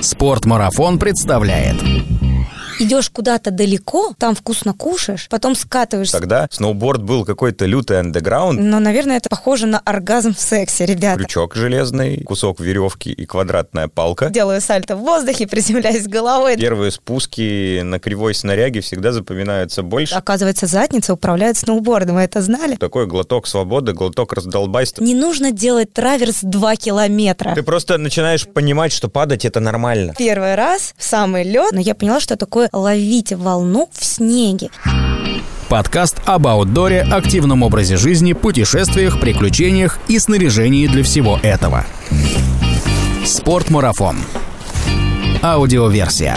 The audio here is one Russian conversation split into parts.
Спортмарафон представляет идешь куда-то далеко, там вкусно кушаешь, потом скатываешься. Тогда сноуборд был какой-то лютый андеграунд. Но, наверное, это похоже на оргазм в сексе, ребята. Крючок железный, кусок веревки и квадратная палка. Делаю сальто в воздухе, приземляюсь головой. Первые спуски на кривой снаряге всегда запоминаются больше. Оказывается, задница управляет сноубордом, вы это знали? Такой глоток свободы, глоток раздолбайства. Не нужно делать траверс 2 километра. Ты просто начинаешь понимать, что падать это нормально. Первый раз в самый лед, но я поняла, что такое ловить волну в снеге. Подкаст об аутдоре, активном образе жизни, путешествиях, приключениях и снаряжении для всего этого. Спортмарафон. Аудиоверсия.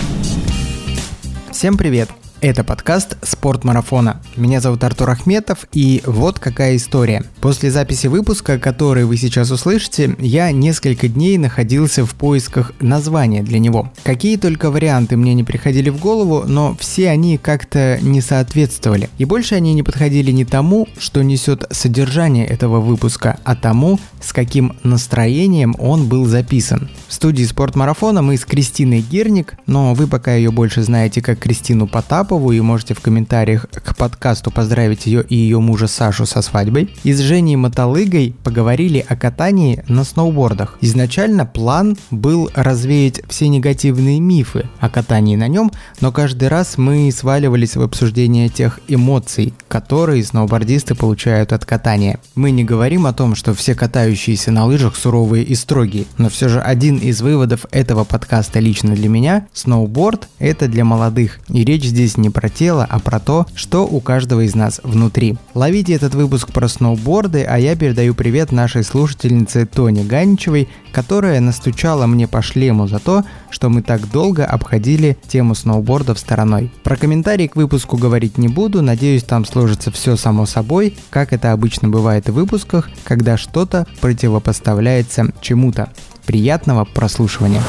Всем привет! Это подкаст «Спорт марафона». Меня зовут Артур Ахметов, и вот какая история. После записи выпуска, который вы сейчас услышите, я несколько дней находился в поисках названия для него. Какие только варианты мне не приходили в голову, но все они как-то не соответствовали. И больше они не подходили не тому, что несет содержание этого выпуска, а тому, с каким настроением он был записан. В студии «Спорт марафона» мы с Кристиной Герник, но вы пока ее больше знаете как Кристину Потапу, Попову и можете в комментариях к подкасту поздравить ее и ее мужа Сашу со свадьбой. И с Женей Мотолыгой поговорили о катании на сноубордах. Изначально план был развеять все негативные мифы о катании на нем, но каждый раз мы сваливались в обсуждение тех эмоций, которые сноубордисты получают от катания. Мы не говорим о том, что все катающиеся на лыжах суровые и строгие, но все же один из выводов этого подкаста лично для меня – сноуборд – это для молодых. И речь здесь не про тело, а про то, что у каждого из нас внутри. Ловите этот выпуск про сноуборды, а я передаю привет нашей слушательнице Тоне Ганичевой, которая настучала мне по шлему за то, что мы так долго обходили тему сноубордов стороной. Про комментарии к выпуску говорить не буду, надеюсь там сложится все само собой, как это обычно бывает в выпусках, когда что-то противопоставляется чему-то. Приятного прослушивания.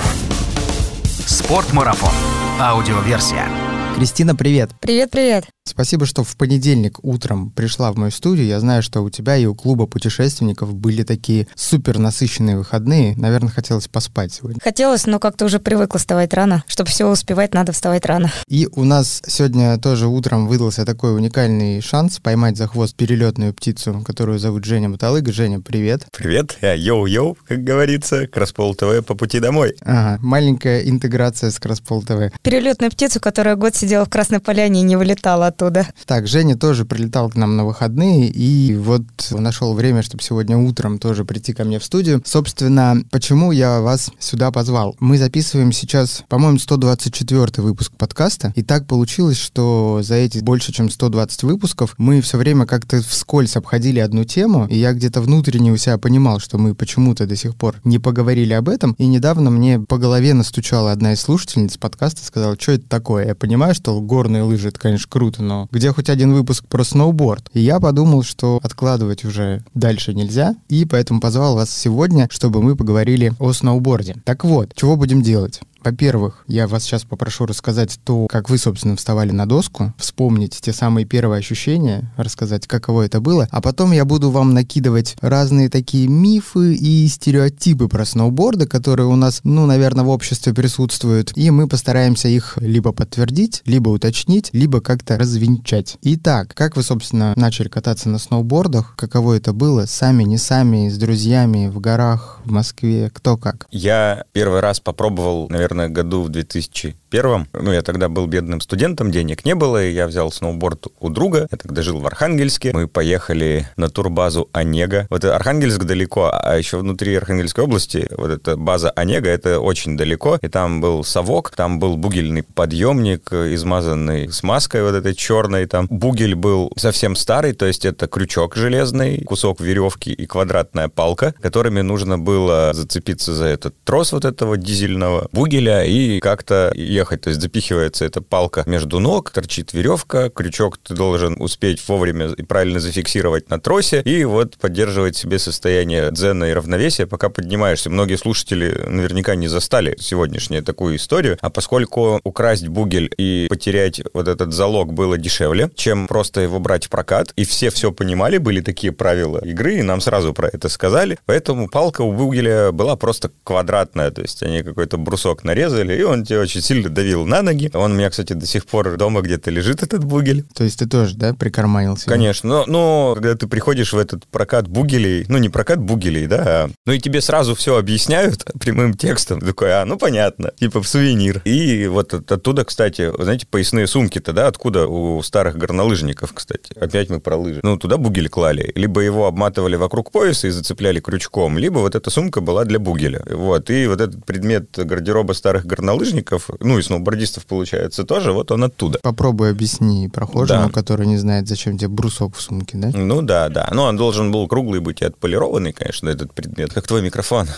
Спортмарафон. Аудиоверсия. Кристина, привет. Привет-привет. Спасибо, что в понедельник утром пришла в мою студию. Я знаю, что у тебя и у клуба путешественников были такие супер насыщенные выходные. Наверное, хотелось поспать сегодня. Хотелось, но как-то уже привыкла вставать рано. Чтобы все успевать, надо вставать рано. И у нас сегодня тоже утром выдался такой уникальный шанс поймать за хвост перелетную птицу, которую зовут Женя Мотолыга. Женя, привет. Привет, я йоу-йоу, как говорится, Краспол ТВ по пути домой. Ага, маленькая интеграция с Краспол ТВ. Перелетную птицу, которая год сидела в Красной Поляне и не вылетала оттуда. Так, Женя тоже прилетал к нам на выходные, и вот нашел время, чтобы сегодня утром тоже прийти ко мне в студию. Собственно, почему я вас сюда позвал? Мы записываем сейчас, по-моему, 124 выпуск подкаста, и так получилось, что за эти больше, чем 120 выпусков мы все время как-то вскользь обходили одну тему, и я где-то внутренне у себя понимал, что мы почему-то до сих пор не поговорили об этом, и недавно мне по голове настучала одна из слушательниц подкаста, сказала, что это такое? Я понимаю, что горные лыжи, это, конечно, круто, но где хоть один выпуск про сноуборд. И я подумал, что откладывать уже дальше нельзя, и поэтому позвал вас сегодня, чтобы мы поговорили о сноуборде. Так вот, чего будем делать? Во-первых, я вас сейчас попрошу рассказать то, как вы, собственно, вставали на доску, вспомнить те самые первые ощущения, рассказать, каково это было, а потом я буду вам накидывать разные такие мифы и стереотипы про сноуборды, которые у нас, ну, наверное, в обществе присутствуют, и мы постараемся их либо подтвердить, либо уточнить, либо как-то развенчать. Итак, как вы, собственно, начали кататься на сноубордах, каково это было, сами, не сами, с друзьями, в горах, в Москве, кто как? Я первый раз попробовал, наверное, наверное, году в 2000 первом. Ну, я тогда был бедным студентом, денег не было, и я взял сноуборд у друга. Я тогда жил в Архангельске. Мы поехали на турбазу Онега. Вот Архангельск далеко, а еще внутри Архангельской области вот эта база Онега, это очень далеко. И там был совок, там был бугельный подъемник, измазанный смазкой вот этой черной. Там бугель был совсем старый, то есть это крючок железный, кусок веревки и квадратная палка, которыми нужно было зацепиться за этот трос вот этого дизельного бугеля и как-то ехать уехать. То есть запихивается эта палка между ног, торчит веревка, крючок ты должен успеть вовремя и правильно зафиксировать на тросе, и вот поддерживать себе состояние дзена и равновесия, пока поднимаешься. Многие слушатели наверняка не застали сегодняшнюю такую историю, а поскольку украсть бугель и потерять вот этот залог было дешевле, чем просто его брать в прокат, и все все понимали, были такие правила игры, и нам сразу про это сказали, поэтому палка у бугеля была просто квадратная, то есть они какой-то брусок нарезали, и он тебе очень сильно давил на ноги. Он у меня, кстати, до сих пор дома где-то лежит, этот бугель. То есть ты тоже, да, прикарманился? Конечно, но, но когда ты приходишь в этот прокат бугелей, ну не прокат бугелей, да, а, ну и тебе сразу все объясняют прямым текстом, такой, а, ну понятно, типа в сувенир. И вот оттуда, кстати, знаете, поясные сумки-то, да, откуда у старых горнолыжников, кстати, опять мы про лыжи. Ну, туда бугель клали, либо его обматывали вокруг пояса и зацепляли крючком, либо вот эта сумка была для бугеля. Вот, и вот этот предмет гардероба старых горнолыжников, ну сноубордистов, получается, тоже, вот он оттуда. Попробуй объясни прохожему, да. который не знает, зачем тебе брусок в сумке, да? Ну да, да. Ну, он должен был круглый быть и отполированный, конечно, этот предмет, как твой микрофон.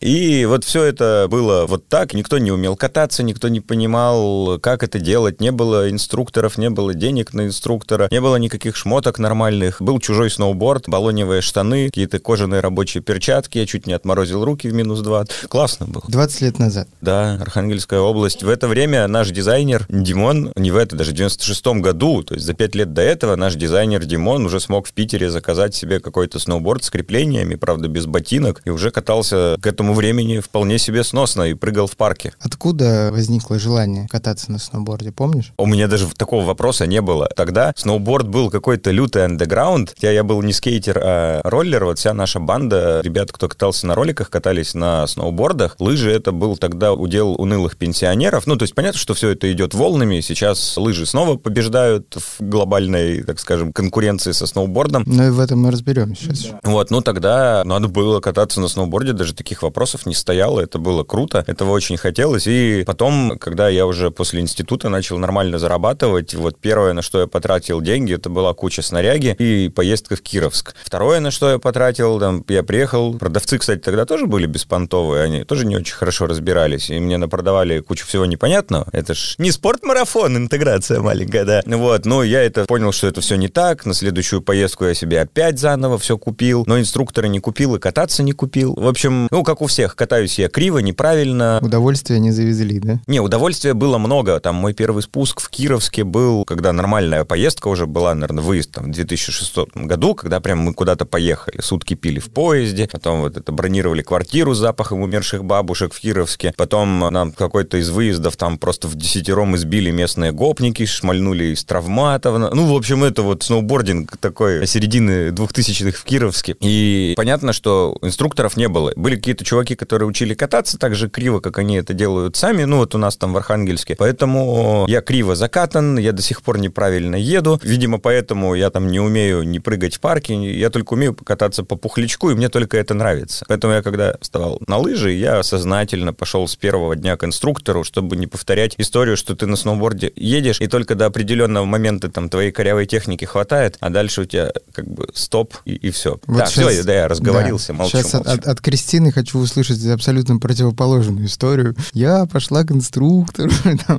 И вот все это было вот так. Никто не умел кататься, никто не понимал, как это делать. Не было инструкторов, не было денег на инструктора, не было никаких шмоток нормальных. Был чужой сноуборд, баллоневые штаны, какие-то кожаные рабочие перчатки. Я чуть не отморозил руки в минус 20. Классно было. 20 лет назад. Да, Архангельская область. В это время наш дизайнер Димон, не в это, даже в 96 году, то есть за 5 лет до этого наш дизайнер Димон уже смог в Питере заказать себе какой-то сноуборд с креплениями, правда, без ботинок, и уже катался к этому времени вполне себе сносно и прыгал в парке. Откуда возникло желание кататься на сноуборде, помнишь? У меня даже такого вопроса не было. Тогда сноуборд был какой-то лютый андеграунд. Я, я был не скейтер, а роллер. Вот вся наша банда, ребят, кто катался на роликах, катались на сноубордах. Лыжи это был тогда удел унылых пенсионеров. Ну, то есть понятно, что все это идет волнами. Сейчас лыжи снова побеждают в глобальной, так скажем, конкуренции со сноубордом. Ну и в этом мы разберемся сейчас. Да. Вот, ну тогда надо было кататься на сноуборде, даже таких вопросов не стояло. Это было круто, этого очень хотелось. И потом, когда я уже после института начал нормально зарабатывать, вот первое, на что я потратил деньги, это была куча снаряги и поездка в Кировск. Второе, на что я потратил, там, я приехал, продавцы, кстати, тогда тоже были беспонтовые, они тоже не очень хорошо разбирались, и мне напродавали кучу всего непонятного. Это ж не спорт-марафон, интеграция маленькая, да. Вот, ну, я это понял, что это все не так. На следующую поездку я себе опять заново все купил, но инструктора не купил и кататься не купил. В общем, ну, как у всех, катаюсь я криво, неправильно. Удовольствия не завезли, да? Не, удовольствия было много. Там мой первый спуск в Кировске был, когда нормальная поездка уже была, наверное, выезд там, в 2006 году, когда прям мы куда-то поехали. Сутки пили в поезде, потом вот это бронировали квартиру с запахом умерших бабушек в Кировске. Потом нам какой-то из выездов там просто в десятером избили местные гопники, шмальнули из травматов. Ну, в общем, это вот сноубординг такой середины 2000-х в Кировске. И понятно, что инструкторов не было. Были какие-то чуваки, которые учили кататься так же криво, как они это делают сами. Ну, вот у нас там в Архангельске. Поэтому я криво закатан, я до сих пор неправильно еду. Видимо, поэтому я там не умею не прыгать в парке, я только умею покататься по пухлячку, и мне только это нравится. Поэтому я, когда вставал на лыжи, я сознательно пошел с первого дня к инструктору, чтобы не повторять историю, что ты на сноуборде едешь, и только до определенного момента там твоей корявой техники хватает, а дальше у тебя как бы стоп, и, и все. Вот да, сейчас, все, да, я разговорился, да, молчу, Сейчас молчу. От, от Кристины хочу услышать абсолютно противоположную историю. Я пошла к инструктору.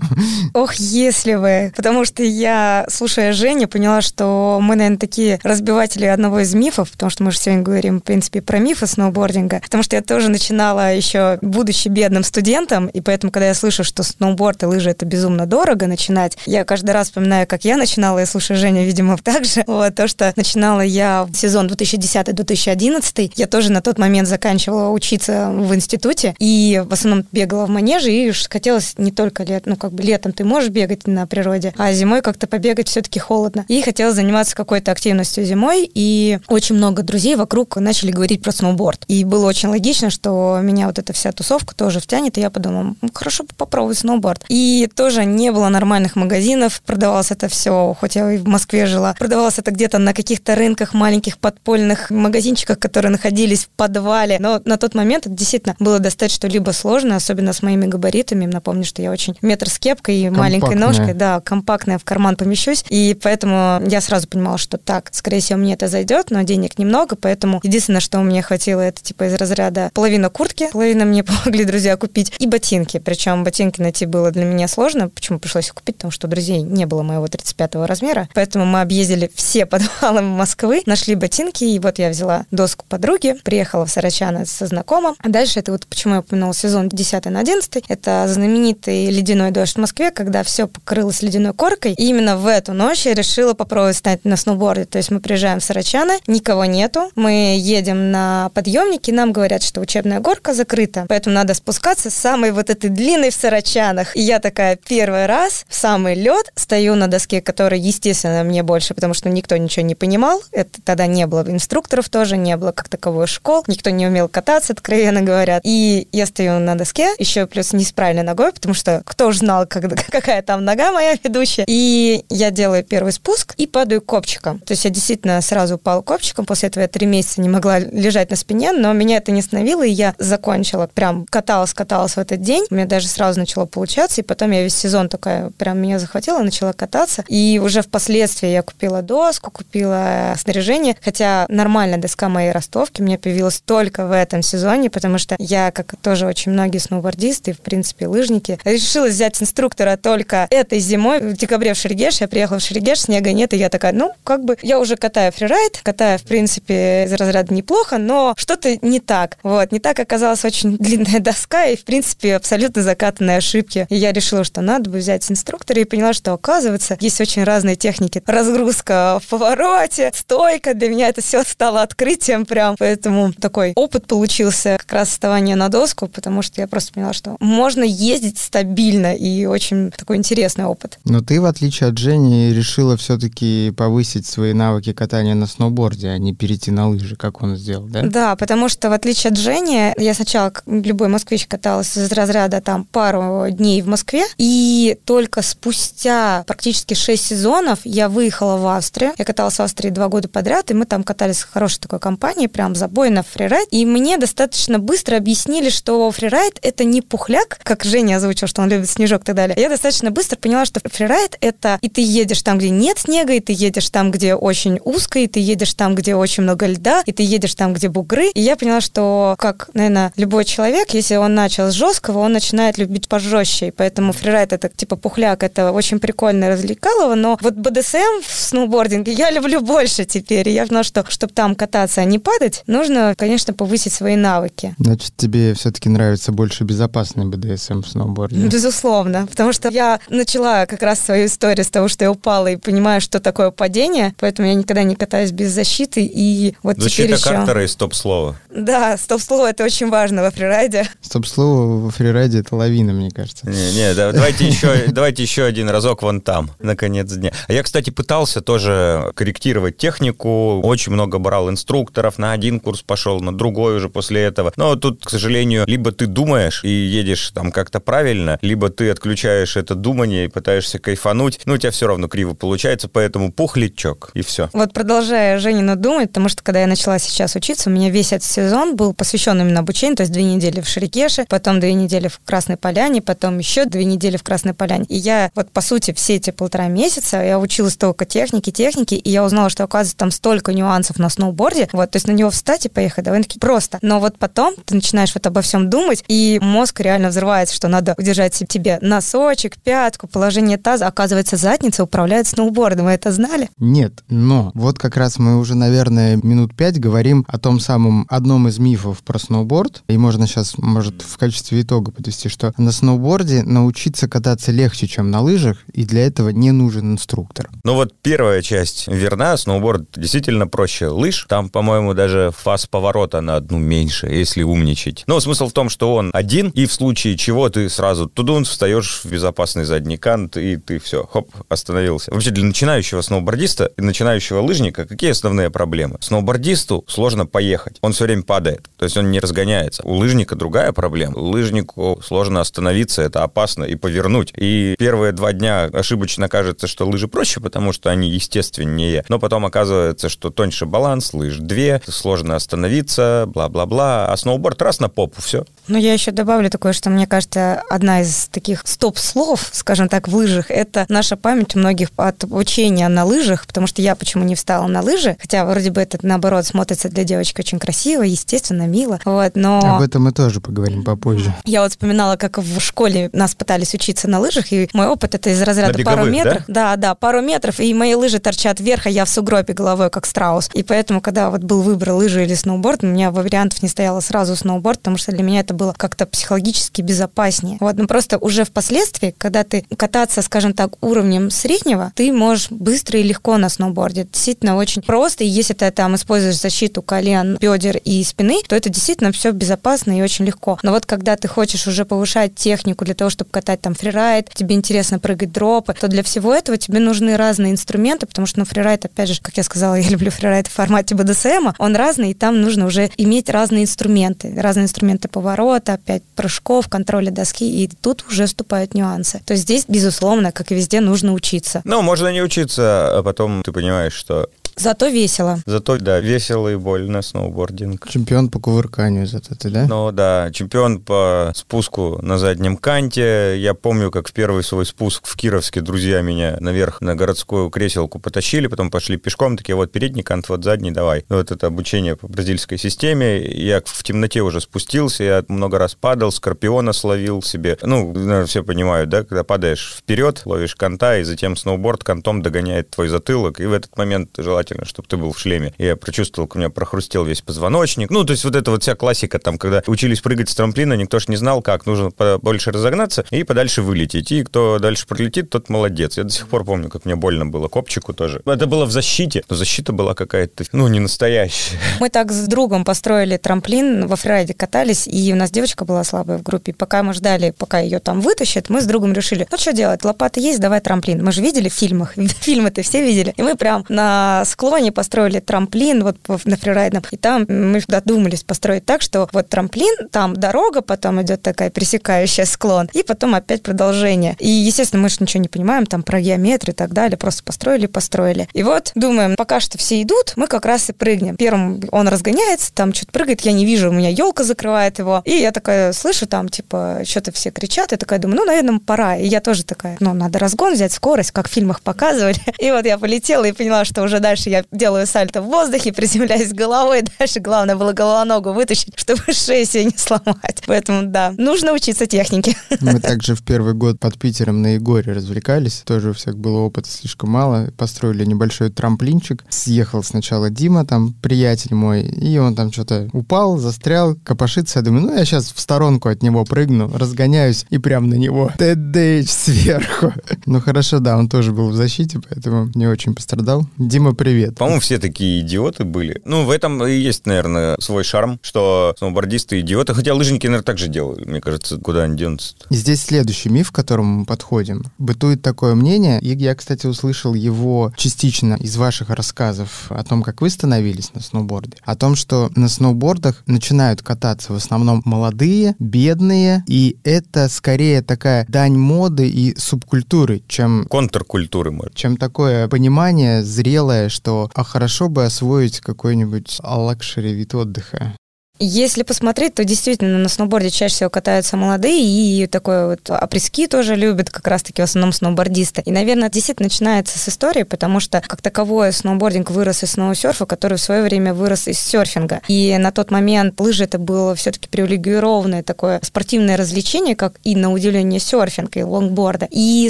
Ох, если вы. Потому что я, слушая Женю, поняла, что мы, наверное, такие разбиватели одного из мифов, потому что мы же сегодня говорим, в принципе, про мифы сноубординга. Потому что я тоже начинала еще, будучи бедным студентом, и поэтому, когда я слышу, что сноуборд и лыжи это безумно дорого начинать, я каждый раз вспоминаю, как я начинала, и слушаю Женя, видимо, так же. Вот, то, что начинала я в сезон 2010-2011, я тоже на тот момент заканчивала учиться в институте, и в основном бегала в манеже, и хотелось не только лет, ну, как бы летом ты можешь бегать на природе, а зимой как-то побегать все-таки холодно. И хотелось заниматься какой-то активностью зимой, и очень много друзей вокруг начали говорить про сноуборд. И было очень логично, что меня вот эта вся тусовка тоже втянет, и я подумала, ну, хорошо попробовать сноуборд. И тоже не было нормальных магазинов, продавалось это все, хоть я и в Москве жила, продавалось это где-то на каких-то рынках маленьких подпольных магазинчиках, которые находились в подвале. Но но на тот момент это действительно было достать что-либо сложно, особенно с моими габаритами. Напомню, что я очень метр с кепкой и маленькой ножкой, да, компактная, в карман помещусь, и поэтому я сразу понимала, что так, скорее всего, мне это зайдет, но денег немного, поэтому единственное, что у меня хватило, это типа из разряда половина куртки, половина мне помогли друзья купить, и ботинки, причем ботинки найти было для меня сложно, почему пришлось их купить, потому что друзей не было моего 35 размера, поэтому мы объездили все подвалы Москвы, нашли ботинки, и вот я взяла доску подруги, приехала в Сарачано со знакомым, а дальше это вот почему я упомянула сезон 10 на 11, это знаменитый ледяной дождь в Москве, когда все покрылось ледяной коркой, и именно в эту ночь я решила попробовать стать на сноуборде, то есть мы приезжаем в Сарачано, никого нету, мы едем на подъемнике, нам говорят, что учебная горка закрыта, поэтому надо спускаться с самой вот этой длинной в Сарачанах, и я такая первый раз в самый лед стою на доске, которая, естественно, мне больше, потому что никто ничего не понимал, это тогда не было инструкторов тоже, не было как таковой школ, никто не умел кататься, откровенно говоря, и я стою на доске, еще плюс не с правильной ногой, потому что кто же знал, когда, какая там нога моя ведущая, и я делаю первый спуск и падаю копчиком, то есть я действительно сразу упала копчиком, после этого я три месяца не могла лежать на спине, но меня это не остановило, и я закончила, прям каталась, каталась в этот день, у меня даже сразу начало получаться, и потом я весь сезон такая, прям меня захватила, начала кататься, и уже впоследствии я купила доску, купила снаряжение, хотя нормальная доска моей ростовки у меня появилась только в этом сезоне, потому что я, как тоже очень многие сноубордисты, в принципе, лыжники, решила взять инструктора только этой зимой, в декабре в Шерегеш, я приехала в Шерегеш, снега нет, и я такая, ну, как бы, я уже катаю фрирайд, катаю, в принципе, из разряда неплохо, но что-то не так, вот, не так оказалась очень длинная доска, и, в принципе, абсолютно закатанные ошибки, и я решила, что надо бы взять инструктора, и поняла, что, оказывается, есть очень разные техники, разгрузка в повороте, стойка, для меня это все стало открытием прям, поэтому такой опыт получился как раз вставание на доску, потому что я просто поняла, что можно ездить стабильно, и очень такой интересный опыт. Но ты, в отличие от Жени, решила все-таки повысить свои навыки катания на сноуборде, а не перейти на лыжи, как он сделал, да? Да, потому что, в отличие от Жени, я сначала, как любой москвич, каталась из разряда там пару дней в Москве, и только спустя практически 6 сезонов я выехала в Австрию. Я каталась в Австрии два года подряд, и мы там катались с хорошей такой компанией, прям забойно фрирайд. И мне достаточно быстро объяснили, что фрирайд — это не пухляк, как Женя озвучил, что он любит снежок и так далее. Я достаточно быстро поняла, что фрирайд — это и ты едешь там, где нет снега, и ты едешь там, где очень узко, и ты едешь там, где очень много льда, и ты едешь там, где бугры. И я поняла, что, как, наверное, любой человек, если он начал с жесткого, он начинает любить пожестче. И поэтому фрирайд — это типа пухляк, это очень прикольно развлекалово, но вот БДСМ в сноубординге я люблю больше теперь. И я знала, что чтобы там кататься, а не падать, нужно, конечно, повысить свои навыки. Значит, тебе все-таки нравится больше безопасный БДСМ в сноуборде? Безусловно, потому что я начала как раз свою историю с того, что я упала и понимаю, что такое падение, поэтому я никогда не катаюсь без защиты, и вот Защита теперь еще... картера и стоп-слово. Да, стоп-слово это очень важно во фрирайде. Стоп-слово во фрирайде это лавина, мне кажется. Не, не, да, давайте еще, давайте еще один разок вон там, на конец дня. А я, кстати, пытался тоже корректировать технику, очень много брал инструкторов, на один курс пошел, на другой уже после этого. Но тут, к сожалению, либо ты думаешь и едешь там как-то правильно, либо ты отключаешь это думание и пытаешься кайфануть, но у тебя все равно криво получается, поэтому пухлячок, и все. Вот продолжая Женину думать, потому что когда я начала сейчас учиться, у меня весь этот сезон был посвящен именно обучению, то есть две недели в Шерекеше, потом две недели в Красной Поляне, потом еще две недели в Красной Поляне. И я вот, по сути, все эти полтора месяца я училась только технике, технике, и я узнала, что, оказывается, там столько нюансов на сноуборде, вот, то есть на него встать и поехать довольно-таки просто. Но вот потом ты начинаешь вот обо всем думать, и мозг реально взрывается, что надо удержать тебе носочек, пятку, положение таза. Оказывается, задница управляет сноубордом. Вы это знали? Нет, но вот как раз мы уже, наверное, минут пять говорим о том самом одном из мифов про сноуборд, и можно сейчас, может, в качестве итога подвести, что на сноуборде научиться кататься легче, чем на лыжах, и для этого не нужен инструктор. Ну вот первая часть верна, сноуборд действительно проще лыж. Там, по-моему, даже фаз поворота на одну меньше, если умничать. Но смысл в том, что он один, и в случае чего ты сразу тудун встаешь в безопасный задний кант, и ты все, хоп, остановился. Вообще для начинающего сноубордиста и начинающего лыжника какие основные проблемы? Сноубордисту сложно поехать, он все время падает, то есть он не разгоняется. У лыжника другая проблема. Лыжнику сложно остановиться, это опасно, и повернуть. И первые два дня ошибочно кажется, что лыжи проще, потому что они естественнее, но потом оказывается, что тоньше баланс, лыж две, сложно остановиться, бла-бла-бла. А сноуборд раз на попу, все. Ну, я еще добавлю такое, что мне кажется, одна из таких стоп-слов, скажем так, в лыжах, это наша память у многих от обучения на лыжах, потому что я почему не встала на лыжи, хотя вроде бы это, наоборот, смотрится для девочки очень красиво, естественно, мило, вот, но... Об этом мы тоже поговорим попозже. Я вот вспоминала, как в школе нас пытались учиться на лыжах, и мой опыт это из разряда На пару беговых, метров. Да? да, пару метров, и мои лыжи торчат вверх, а я в сугробе головой, как страус. И поэтому, когда вот был выбор лыжи или сноуборд, у меня вариантов не стояло сразу сноуборд, потому что для меня это было как-то психологически безопаснее. Вот, но просто уже впоследствии, когда ты кататься, скажем так, уровнем среднего, ты можешь быстро и легко на сноуборде. Действительно очень просто, и если ты там используешь защиту колен, бедер и спины, то это действительно все безопасно и очень легко. Но вот когда ты хочешь уже повышать технику для того, чтобы катать там фрирайд, тебе интересно прыгать дропы, то для всего этого тебе нужны разные инструменты, потому что, ну, фрирайд, опять же, как я сказала, я люблю фрирайд в формате БДСМ, он разный, и там нужно уже иметь разные инструменты. Разные инструменты поворота, опять прыжков, контроля доски, и тут уже вступают нюансы. То есть здесь, безусловно, как и везде, нужно учиться. Ну, можно не учиться, а потом ты понимаешь, что Зато весело. зато, да, весело и больно сноубординг. Чемпион по кувырканию зато ты, да? Ну да, чемпион по спуску на заднем канте. Я помню, как в первый свой спуск в Кировске друзья меня наверх на городскую креселку потащили, потом пошли пешком, такие вот передний кант, вот задний, давай. Ну, Вот это обучение по бразильской системе. Я в темноте уже спустился, я много раз падал, скорпиона словил себе. Ну, наверное, все понимают, да, когда падаешь вперед, ловишь канта, и затем сноуборд кантом догоняет твой затылок, и в этот момент желательно, чтобы ты был в шлеме. Я прочувствовал, как у меня прохрустел весь позвоночник. Ну, то есть вот это вот вся классика, там, когда учились прыгать с трамплина, никто ж не знал, как. Нужно больше разогнаться и подальше вылететь. И кто дальше пролетит, тот молодец. Я до сих пор помню, как мне больно было копчику тоже. Это было в защите, но защита была какая-то, ну, не настоящая. Мы так с другом построили трамплин, во фрирайде катались, и у нас девочка была слабая в группе. Пока мы ждали, пока ее там вытащат, мы с другом решили, ну что делать, лопата есть, давай трамплин. Мы же видели в фильмах, фильмы-то все видели. И мы прям на склоне построили трамплин вот на фрирайдном, и там мы додумались построить так, что вот трамплин, там дорога, потом идет такая пересекающая склон, и потом опять продолжение. И, естественно, мы же ничего не понимаем там про геометрию и так далее, просто построили, построили. И вот думаем, пока что все идут, мы как раз и прыгнем. Первым он разгоняется, там что-то прыгает, я не вижу, у меня елка закрывает его. И я такая слышу там, типа, что-то все кричат, я такая думаю, ну, наверное, пора. И я тоже такая, ну, надо разгон взять, скорость, как в фильмах показывали. И вот я полетела и поняла, что уже дальше я делаю сальто в воздухе, приземляюсь головой, дальше главное было головоногу вытащить, чтобы шею себе не сломать. Поэтому, да, нужно учиться технике. Мы также в первый год под Питером на Егоре развлекались. Тоже у всех было опыта слишком мало. Построили небольшой трамплинчик. Съехал сначала Дима, там, приятель мой, и он там что-то упал, застрял, копошится. Я думаю, ну я сейчас в сторонку от него прыгну, разгоняюсь и прям на него. ТДХ сверху. Ну хорошо, да, он тоже был в защите, поэтому не очень пострадал. Дима, привет. По-моему, все такие идиоты были. Ну, в этом и есть, наверное, свой шарм, что сноубордисты идиоты. Хотя лыжники, наверное, так же делают. Мне кажется, куда они денутся здесь следующий миф, к которому мы подходим. Бытует такое мнение, и я, кстати, услышал его частично из ваших рассказов о том, как вы становились на сноуборде. О том, что на сноубордах начинают кататься в основном молодые, бедные, и это скорее такая дань моды и субкультуры, чем Контркультуры, может. чем такое понимание зрелое, что а хорошо бы освоить какой-нибудь luxury вид отдыха. Если посмотреть, то действительно на сноуборде чаще всего катаются молодые, и такое вот апрески тоже любят как раз-таки в основном сноубордисты. И, наверное, действительно начинается с истории, потому что как таковое сноубординг вырос из сноусерфа, который в свое время вырос из серфинга. И на тот момент лыжи это было все-таки привилегированное такое спортивное развлечение, как и, на удивление, серфинг и лонгборда. И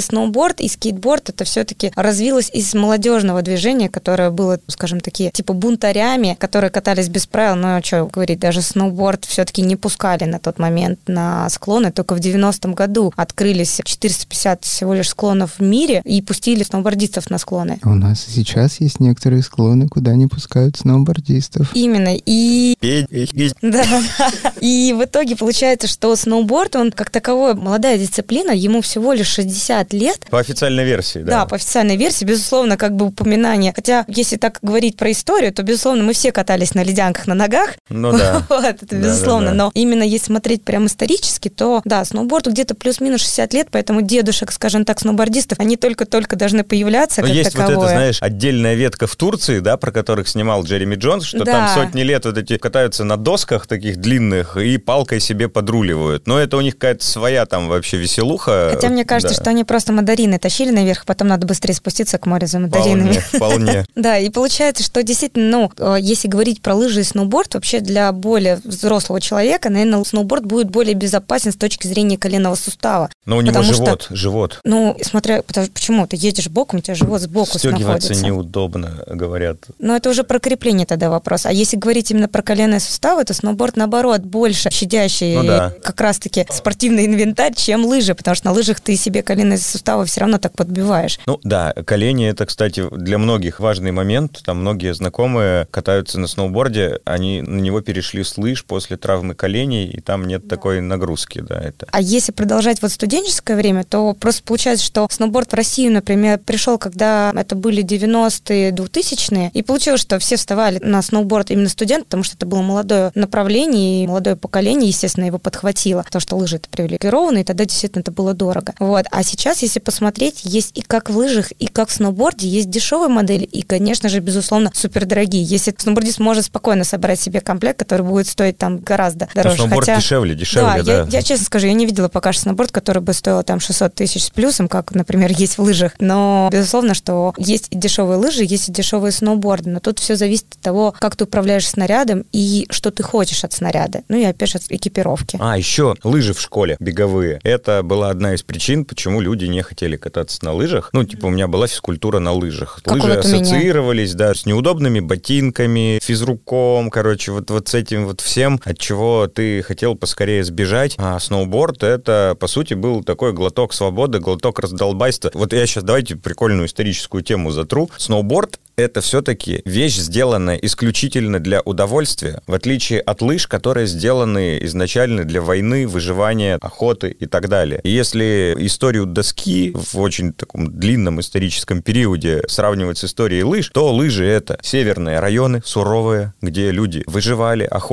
сноуборд, и скейтборд это все-таки развилось из молодежного движения, которое было, скажем, такие типа бунтарями, которые катались без правил, но что говорить, даже сноуборд все-таки не пускали на тот момент на склоны. Только в 90-м году открылись 450 всего лишь склонов в мире и пустили сноубордистов на склоны. У нас сейчас есть некоторые склоны, куда не пускают сноубордистов. Именно. И Да. И в итоге получается, что сноуборд, он как таковой молодая дисциплина, ему всего лишь 60 лет. По официальной версии, да. Да, по официальной версии, безусловно, как бы упоминание. Хотя, если так говорить про историю, то, безусловно, мы все катались на ледянках на ногах. Ну да. Вот, это безусловно. Но именно если смотреть прям исторически, то да, сноуборду где-то плюс-минус 60 лет, поэтому дедушек, скажем так, сноубордистов, они только-только должны появляться Но как есть таковое. вот это, знаешь, отдельная ветка в Турции, да, про которых снимал Джереми Джонс, что Да. там сотни лет вот эти катаются на досках таких длинных и палкой себе подруливают. Но это у них какая-то своя там вообще веселуха. Хотя мне кажется, Да. что они просто мандарины тащили наверх, потом надо быстрее спуститься к морю за мандаринами. Вполне, вполне. Да, и получается, что действительно, ну, э, если говорить про лыжи и сноуборд, вообще для более взрослого человека, наверное, сноуборд будет более безопасен с точки зрения коленного сустава. Но у него Потому что- живот, живот. Ну, смотря, потому, почему? Ты едешь боком, у тебя живот сбоку находится. неудобно, говорят. Но это уже про крепление тогда вопрос. А если говорить именно про коленные суставы, то сноуборд, наоборот, больше щадящий Ну да. как раз-таки спортивный инвентарь, чем лыжи, потому что на лыжах ты себе коленные суставы все равно так подбиваешь. Ну да, колени это, кстати, для многих важный момент. Там многие знакомые катаются на сноуборде, они на него перешли с лыж после травмы коленей, и там нет такой нагрузки, да, это. А если продолжать вот студенческое время, то просто получается, что сноуборд в Россию, например, пришел, когда это были 90-е, 2000-е, и получилось, что все вставали на сноуборд именно студент, потому что это было молодое направление, и молодое поколение, естественно, его подхватило, потому что лыжи это привилегированы, и тогда действительно это было дорого. Вот. А сейчас, если посмотреть, есть и как в лыжах, и как в сноуборде, есть дешевые модели, и, конечно же, безусловно, супердорогие. Если сноубордист может спокойно собрать себе комплект, который будет стоить там гораздо дороже. сноуборд Хотя- дешевле, дешевле, да. я, я честно скажу, я не видела пока что сноуборд, который бы стоил там 600 тысяч с плюсом, как, например, есть в лыжах. Но, безусловно, что есть и дешевые лыжи, есть и дешевые сноуборды. Но тут все зависит от того, как ты управляешь снарядом и что ты хочешь от снаряда. Ну и опять же от экипировки. А, еще лыжи в школе беговые. Это была одна из причин, почему люди не хотели кататься на лыжах. Ну, типа, у меня была физкультура на лыжах. Как Лыжи вот у меня. ассоциировались, да, с неудобными ботинками, физруком, короче, вот, вот с этим вот всем, от чего ты хотел поскорее сбежать. А сноуборд — это, по сути, был такой глоток свободы, глоток раздолбайства. Вот я сейчас давайте прикольную историческую тему затру. Сноуборд это все-таки вещь, сделанная исключительно для удовольствия, в отличие от лыж, которые сделаны изначально для войны, выживания, охоты и так далее. И если историю доски в очень таком длинном историческом периоде сравнивать с историей лыж, то лыжи — это северные районы, суровые, где люди выживали, охотились.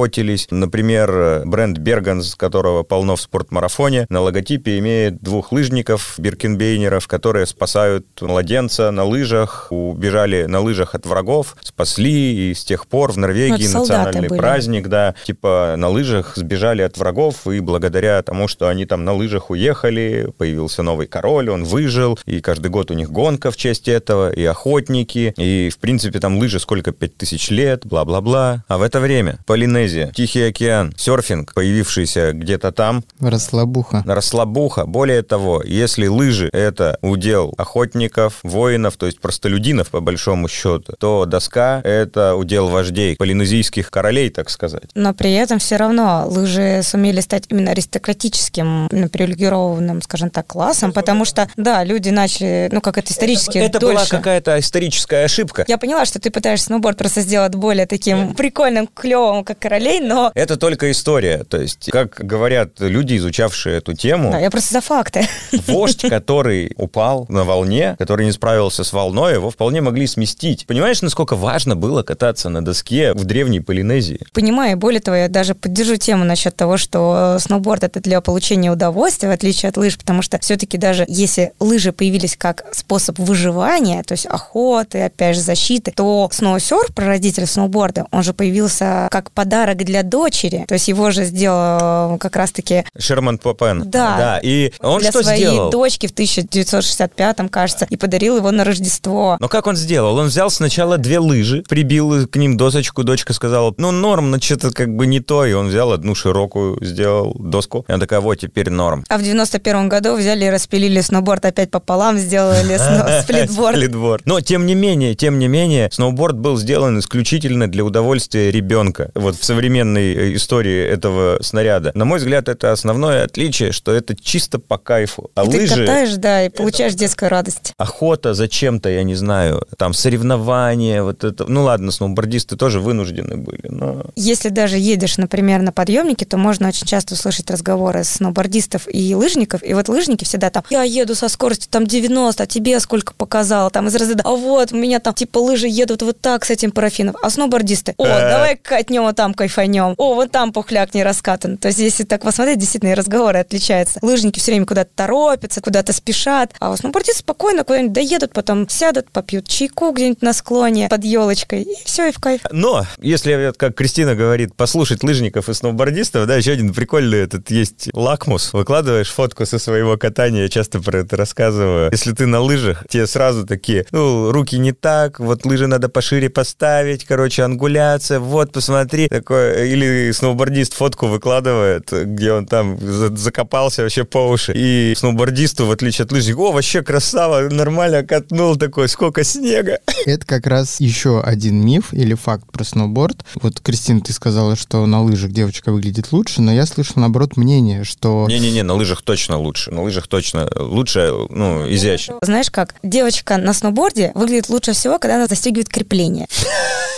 Например, бренд Берганс, которого полно в спортмарафоне, на логотипе имеет двух лыжников, биркенбейнеров, которые спасают младенца на лыжах, убежали на лыжах от врагов, спасли, и с тех пор в Норвегии Ну, национальный были. праздник, да, типа на лыжах сбежали от врагов, и благодаря тому, что они там на лыжах уехали, появился новый король, он выжил, и каждый год у них гонка в честь этого, и охотники, и, в принципе, там лыжи сколько, пять тысяч лет, бла-бла-бла. А в это время Полинезия, Тихий океан, серфинг, появившийся где-то там, Расслабуха. Расслабуха. Более того, если лыжи — это удел охотников, воинов, то есть простолюдинов, по большому счету, то доска — это удел вождей, полинезийских королей, так сказать. Но при этом все равно лыжи сумели стать именно аристократическим, именно привилегированным, скажем так, классом, потому что, да, люди начали, ну, как это исторически Это дольше. была какая-то историческая ошибка. Я поняла, что ты пытаешься сноуборд просто сделать более таким прикольным, клевым, как королей, но... Это только история. То есть, как говорят люди, изучавшие эту тему, Да, я просто за факты. вождь, который упал на волне, который не справился с волной, его вполне могли сместить. Понимаешь, насколько важно было кататься на доске в древней Полинезии? Понимаю, более того, я даже поддержу тему насчет того, что сноуборд это для получения удовольствия, в отличие от лыж, потому что все-таки даже если лыжи появились как способ выживания, то есть охоты, опять же, защиты, то сноусерф, прародитель сноуборда, он же появился как подарок для дочери, то есть его же сделал э, как раз-таки Шерман Попен. Да. Да, и он для что своей сделал? дочки в 1965, кажется, и подарил его на Рождество. Но как он сделал? Он взял сначала две лыжи, прибил к ним досочку, дочка сказала, ну, норм, но что-то как бы не то, и он взял одну широкую, сделал доску, и она такая, вот, теперь норм. А в 91 году взяли и распилили сноуборд опять пополам, сделали сплитборд. Сплитборд. Но, тем не менее, тем не менее, сноуборд был сделан исключительно для удовольствия ребенка. Вот в современной э, истории этого снаряда. На мой взгляд, это основное отличие, что это чисто по кайфу. А И ты лыжи... катаешь, да, и получаешь детскую радость. охота зачем-то, я не знаю, там соревнования, вот это. Ну ладно, сноубордисты тоже вынуждены были, но... Если даже едешь, например, на подъемнике, то можно очень часто услышать разговоры сноубордистов и лыжников. И вот лыжники всегда там, я еду со скоростью там 90, а тебе сколько показал? Там из разряда, а вот у меня там типа лыжи едут вот так с этим парафином. А сноубордисты, о, Э. давай катнем вот там кайфанем. О, вот там пухляк не раскатан. То есть, если так посмотреть, действительно, и разговоры отличаются. Лыжники все время куда-то торопятся, куда-то спешат, а сноубордисты спокойно куда-нибудь доедут, потом сядут, попьют чайку где-нибудь на склоне под елочкой, и все, и в кайф. Но, если, как Кристина говорит, послушать лыжников и сноубордистов, да, еще один прикольный этот есть лакмус. Выкладываешь фотку со своего катания, я часто про это рассказываю. Если ты на лыжах, тебе сразу такие, ну, руки не так, вот лыжи надо пошире поставить, короче, ангуляция, вот, посмотри. Такое, или сноубордист фотку выкладывает, где он там закопался вообще по уши. И сноубордисту, в отличие от лыжника, о, вообще красава, нормально катнул такой, сколько снега. Это как раз еще один миф или факт про сноуборд. Вот, Кристина, ты сказала, что на лыжах девочка выглядит лучше, но я слышал, наоборот, мнение, что... Не-не-не, на лыжах точно лучше. На лыжах точно лучше, ну, изящно. Знаешь как, девочка на сноуборде выглядит лучше всего, когда она застегивает крепление.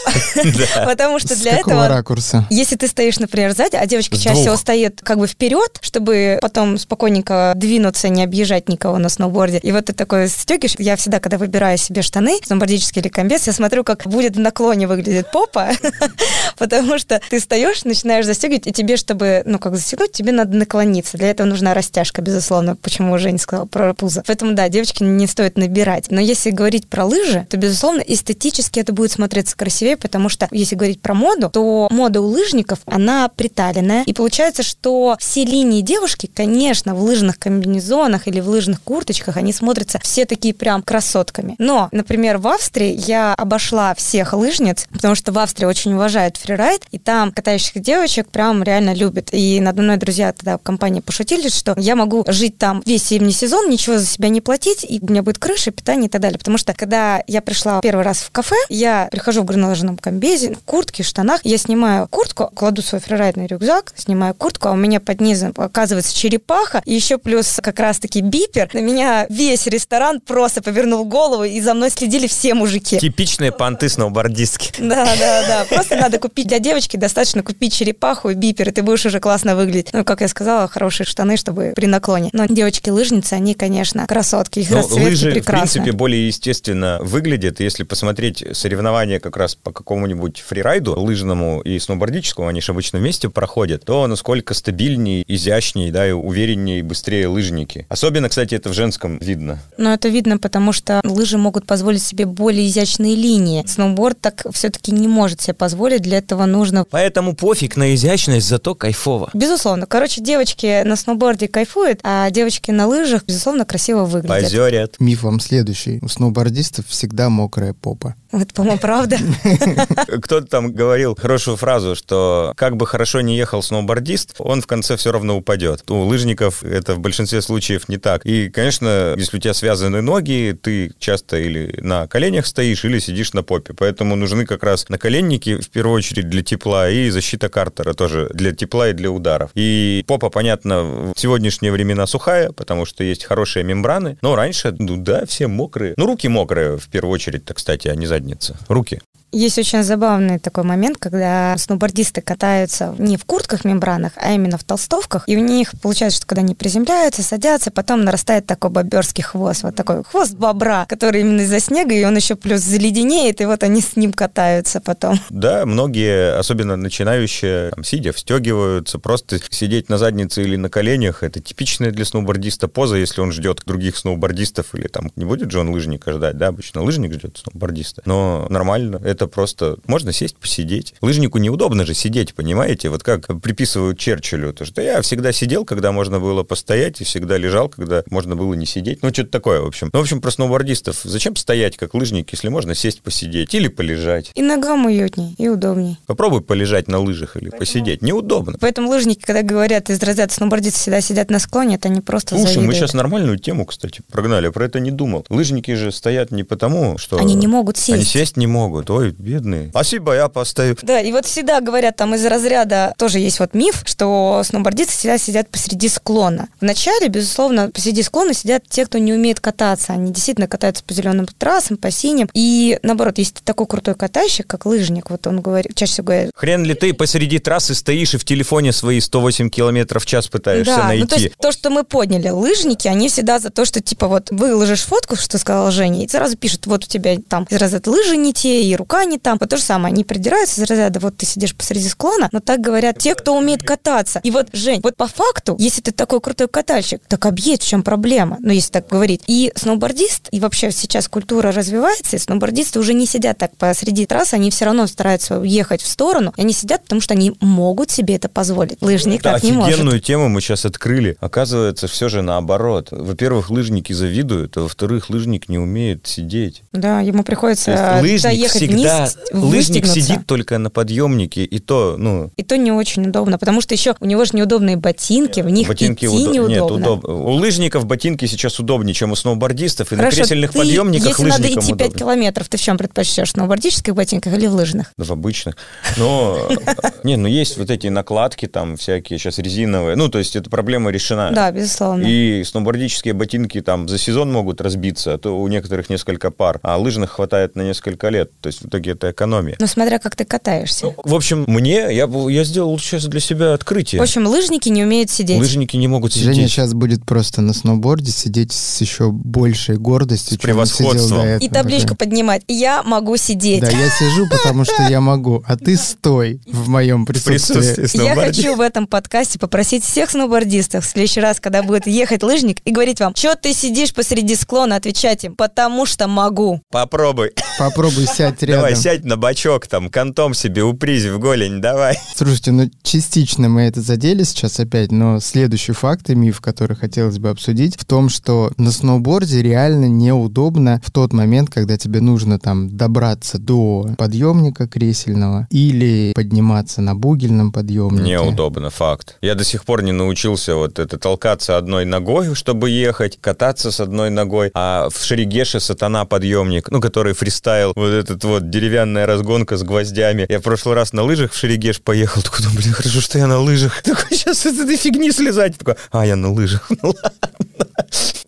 Потому что для этого... ракурса? Если ты стоишь, например, сзади, а девочка чаще всего стоит как бы вперед, чтобы потом спокойненько двинуться, не объезжать никого на сноуборде. И вот ты такой стегишь. Я всегда, когда выбираю себе штаны, сноубордические или комбез, я смотрю, как будет в наклоне выглядит попа, потому что ты встаешь, начинаешь застегивать, и тебе, чтобы, ну, как застегнуть, тебе надо наклониться. Для этого нужна растяжка, безусловно, почему уже не сказала про пузо. Поэтому, да, девочки не стоит набирать. Но если говорить про лыжи, то, безусловно, эстетически это будет смотреться красивее, потому что, если говорить про моду, то мода у лыжников, она приталенная. И получается, что все линии девушки, конечно, в лыжных комбинезонах или в лыжных курточках, они смотрятся все такие прям красотками. Но, например, в Австрии я обошла всех лыжниц, потому что в Австрии очень уважают фрирайд, и там катающих девочек прям реально любят. И надо мной друзья тогда в компании пошутили, что я могу жить там весь зимний сезон, ничего за себя не платить, и у меня будет крыша, питание и так далее. Потому что, когда я пришла первый раз в кафе, я прихожу в горнолыжном комбезе, в куртке, штанах, я снимаю куртку, кладу свой фрирайдный рюкзак, снимаю куртку, а у меня под низом оказывается черепаха, и еще плюс как раз-таки бипер. На меня весь ресторан просто повернул голову, и за мной следили все мужики. Типичные понты сноубордистки. Да, да, да. Просто надо купить для девочки, достаточно купить черепаху и бипер, и ты будешь уже классно выглядеть. Ну, как я сказала, хорошие штаны, чтобы при наклоне. Но девочки-лыжницы, они, конечно, красотки, их ну, лыжи, прекрасны. в принципе, более естественно выглядят. Если посмотреть соревнования как раз по какому-нибудь фрирайду, лыжному и сноубордическому, они же обычно вместе проходят, то насколько стабильнее, изящнее, да, и увереннее и быстрее лыжники. Особенно, кстати, это в женском видно. Но это видно, потому что лыжи могут позволить себе более изящные линии. Сноуборд так все-таки не может себе позволить, для этого нужно... Поэтому пофиг на изящность, зато кайфово. Безусловно. Короче, девочки на сноуборде кайфуют, а девочки на лыжах, безусловно, красиво выглядят. Позерят. Миф вам следующий. У сноубордистов всегда мокрая попа. Это, по-моему, правда. Кто-то там говорил хорошую фразу, что как бы хорошо не ехал сноубордист, он в конце все равно упадет. У лыжников это в большинстве случаев не так. И, конечно, если у тебя связаны ноги, ты часто или на коленях стоишь, или сидишь на попе. Поэтому нужны как раз наколенники, в первую очередь, для тепла, и защита картера тоже для тепла и для ударов. И попа, понятно, в сегодняшние времена сухая, потому что есть хорошие мембраны, но раньше, ну да, все мокрые. Ну, руки мокрые, в первую очередь-то, кстати, а не задница. Руки. Есть очень забавный такой момент, когда сноубордисты катаются не в куртках-мембранах, а именно в толстовках, и у них получается, что когда они приземляются, садятся, потом нарастает такой боберский хвост, вот такой хвост бобра, который именно из-за снега, и он еще плюс заледенеет, и вот они с ним катаются потом. Да, многие, особенно начинающие, там, сидя, встегиваются, просто сидеть на заднице или на коленях, это типичная для сноубордиста поза, если он ждет других сноубордистов, или там не будет же он лыжника ждать, да, обычно лыжник ждет сноубордиста, но нормально, это это просто можно сесть, посидеть. Лыжнику неудобно же сидеть, понимаете? Вот как приписывают Черчиллю, то что я всегда сидел, когда можно было постоять, и всегда лежал, когда можно было не сидеть. Ну, что-то такое, в общем. Ну, в общем, про сноубордистов. Зачем стоять, как лыжник, если можно сесть, посидеть или полежать? И ногам уютней, и удобней. Попробуй полежать на лыжах или Поэтому... посидеть. Неудобно. Поэтому лыжники, когда говорят из разряда сноубордисты всегда сидят на склоне, это не просто Слушай, завидуют. мы сейчас нормальную тему, кстати, прогнали, про это не думал. Лыжники же стоят не потому, что... Они не могут сесть. Они сесть не могут. Ой, бедные. Спасибо, я постою. Да, и вот всегда говорят там из разряда, тоже есть вот миф, что сноубордисты всегда сидят посреди склона. Вначале, безусловно, посреди склона сидят те, кто не умеет кататься. Они действительно катаются по зеленым трассам, по синим. И наоборот, если ты такой крутой катальщик, как лыжник, вот он говорит, чаще всего говорит... Хрен ли ты посреди трассы стоишь и в телефоне свои 108 километров в час пытаешься да, найти? Ну, то есть то, что мы подняли, лыжники, они всегда за то, что типа вот выложишь фотку, что сказал Женя, и сразу пишут, вот у тебя там из разряда лыжи не те, и рука они там. Вот то же самое, они придираются из разряда, вот ты сидишь посреди склона, но так говорят те, кто умеет кататься. И вот, Жень, вот по факту, если ты такой крутой катальщик, так объедь, в чем проблема, ну, если так говорить. И сноубордист, и вообще сейчас культура развивается, и сноубордисты уже не сидят так посреди трассы, они все равно стараются уехать в сторону, и они сидят, потому что они могут себе это позволить. Лыжник Да, так не может. офигенную тему мы сейчас открыли. Оказывается, все же наоборот. Во-первых, лыжники завидуют, а во-вторых, лыжник не умеет сидеть. Да, ему приходится есть лыжник доехать всегда, вниз, лыжник выстегнуться. сидит только на подъемнике, и то, ну, И то не очень удобно, потому что еще у него же неудобные ботинки, в них ботинки идти удо- неудобно. Нет, удоб- У лыжников ботинки сейчас удобнее, чем у сноубордистов, и на Хорошо, кресельных ты, подъемниках если надо лыжникам идти 5 удобно. километров, ты в чем предпочтешь, в сноубордических ботинках или в лыжных? Да, в обычных. Но, не, ну есть вот эти накладки там всякие сейчас резиновые. Ну, то есть эта проблема решена. Да, безусловно. И сноубордические ботинки там за сезон могут разбиться, а то у некоторых несколько пар, а лыжных хватает на несколько лет. То есть в итоге это экономия. Но смотря как ты катаешься. В общем, мне, я, я сделал сейчас для себя открытие. В общем, лыжники не умеют сидеть. Лыжники не могут Женя сидеть. сейчас будет просто на сноуборде сидеть с еще большей гордостью, С чем он сидел превосходством. до этого. И табличку поднимать. Я могу сидеть. Да, я сижу, потому что я могу, а ты стой в моем присутствии. Присутствие Я хочу в этом подкасте попросить всех сноубордистов в следующий раз, когда будет ехать лыжник, и говорить вам, что ты сидишь посреди склона, отвечать им, потому что могу. Попробуй. Попробуй сядь рядом. Давай, сядь на бочок там, кантом себе упрись в голень, давай. Слушайте, ну частично мы это задели сейчас опять, но следующий факт и миф, который хотелось бы обсудить, в том, что на сноуборде реально неудобно в тот момент, когда тебе нужно там добраться до подъемника кресельного или подниматься на бугельном подъемнике. Неудобно, факт. Я до сих пор не научился вот это толкаться одной ногой, чтобы ехать, кататься с одной ногой, а в Шерегеше сатана подъемник, ну, который фристайл, вот этот вот деревянная разгонка с гвоздями. Я в прошлый раз на лыжах в Шерегеш поехал, такой, думаю, блин, хорошо, что я на лыжах. Такой, сейчас из этой фигни слезать. Такой, а, я на лыжах. Ну ладно.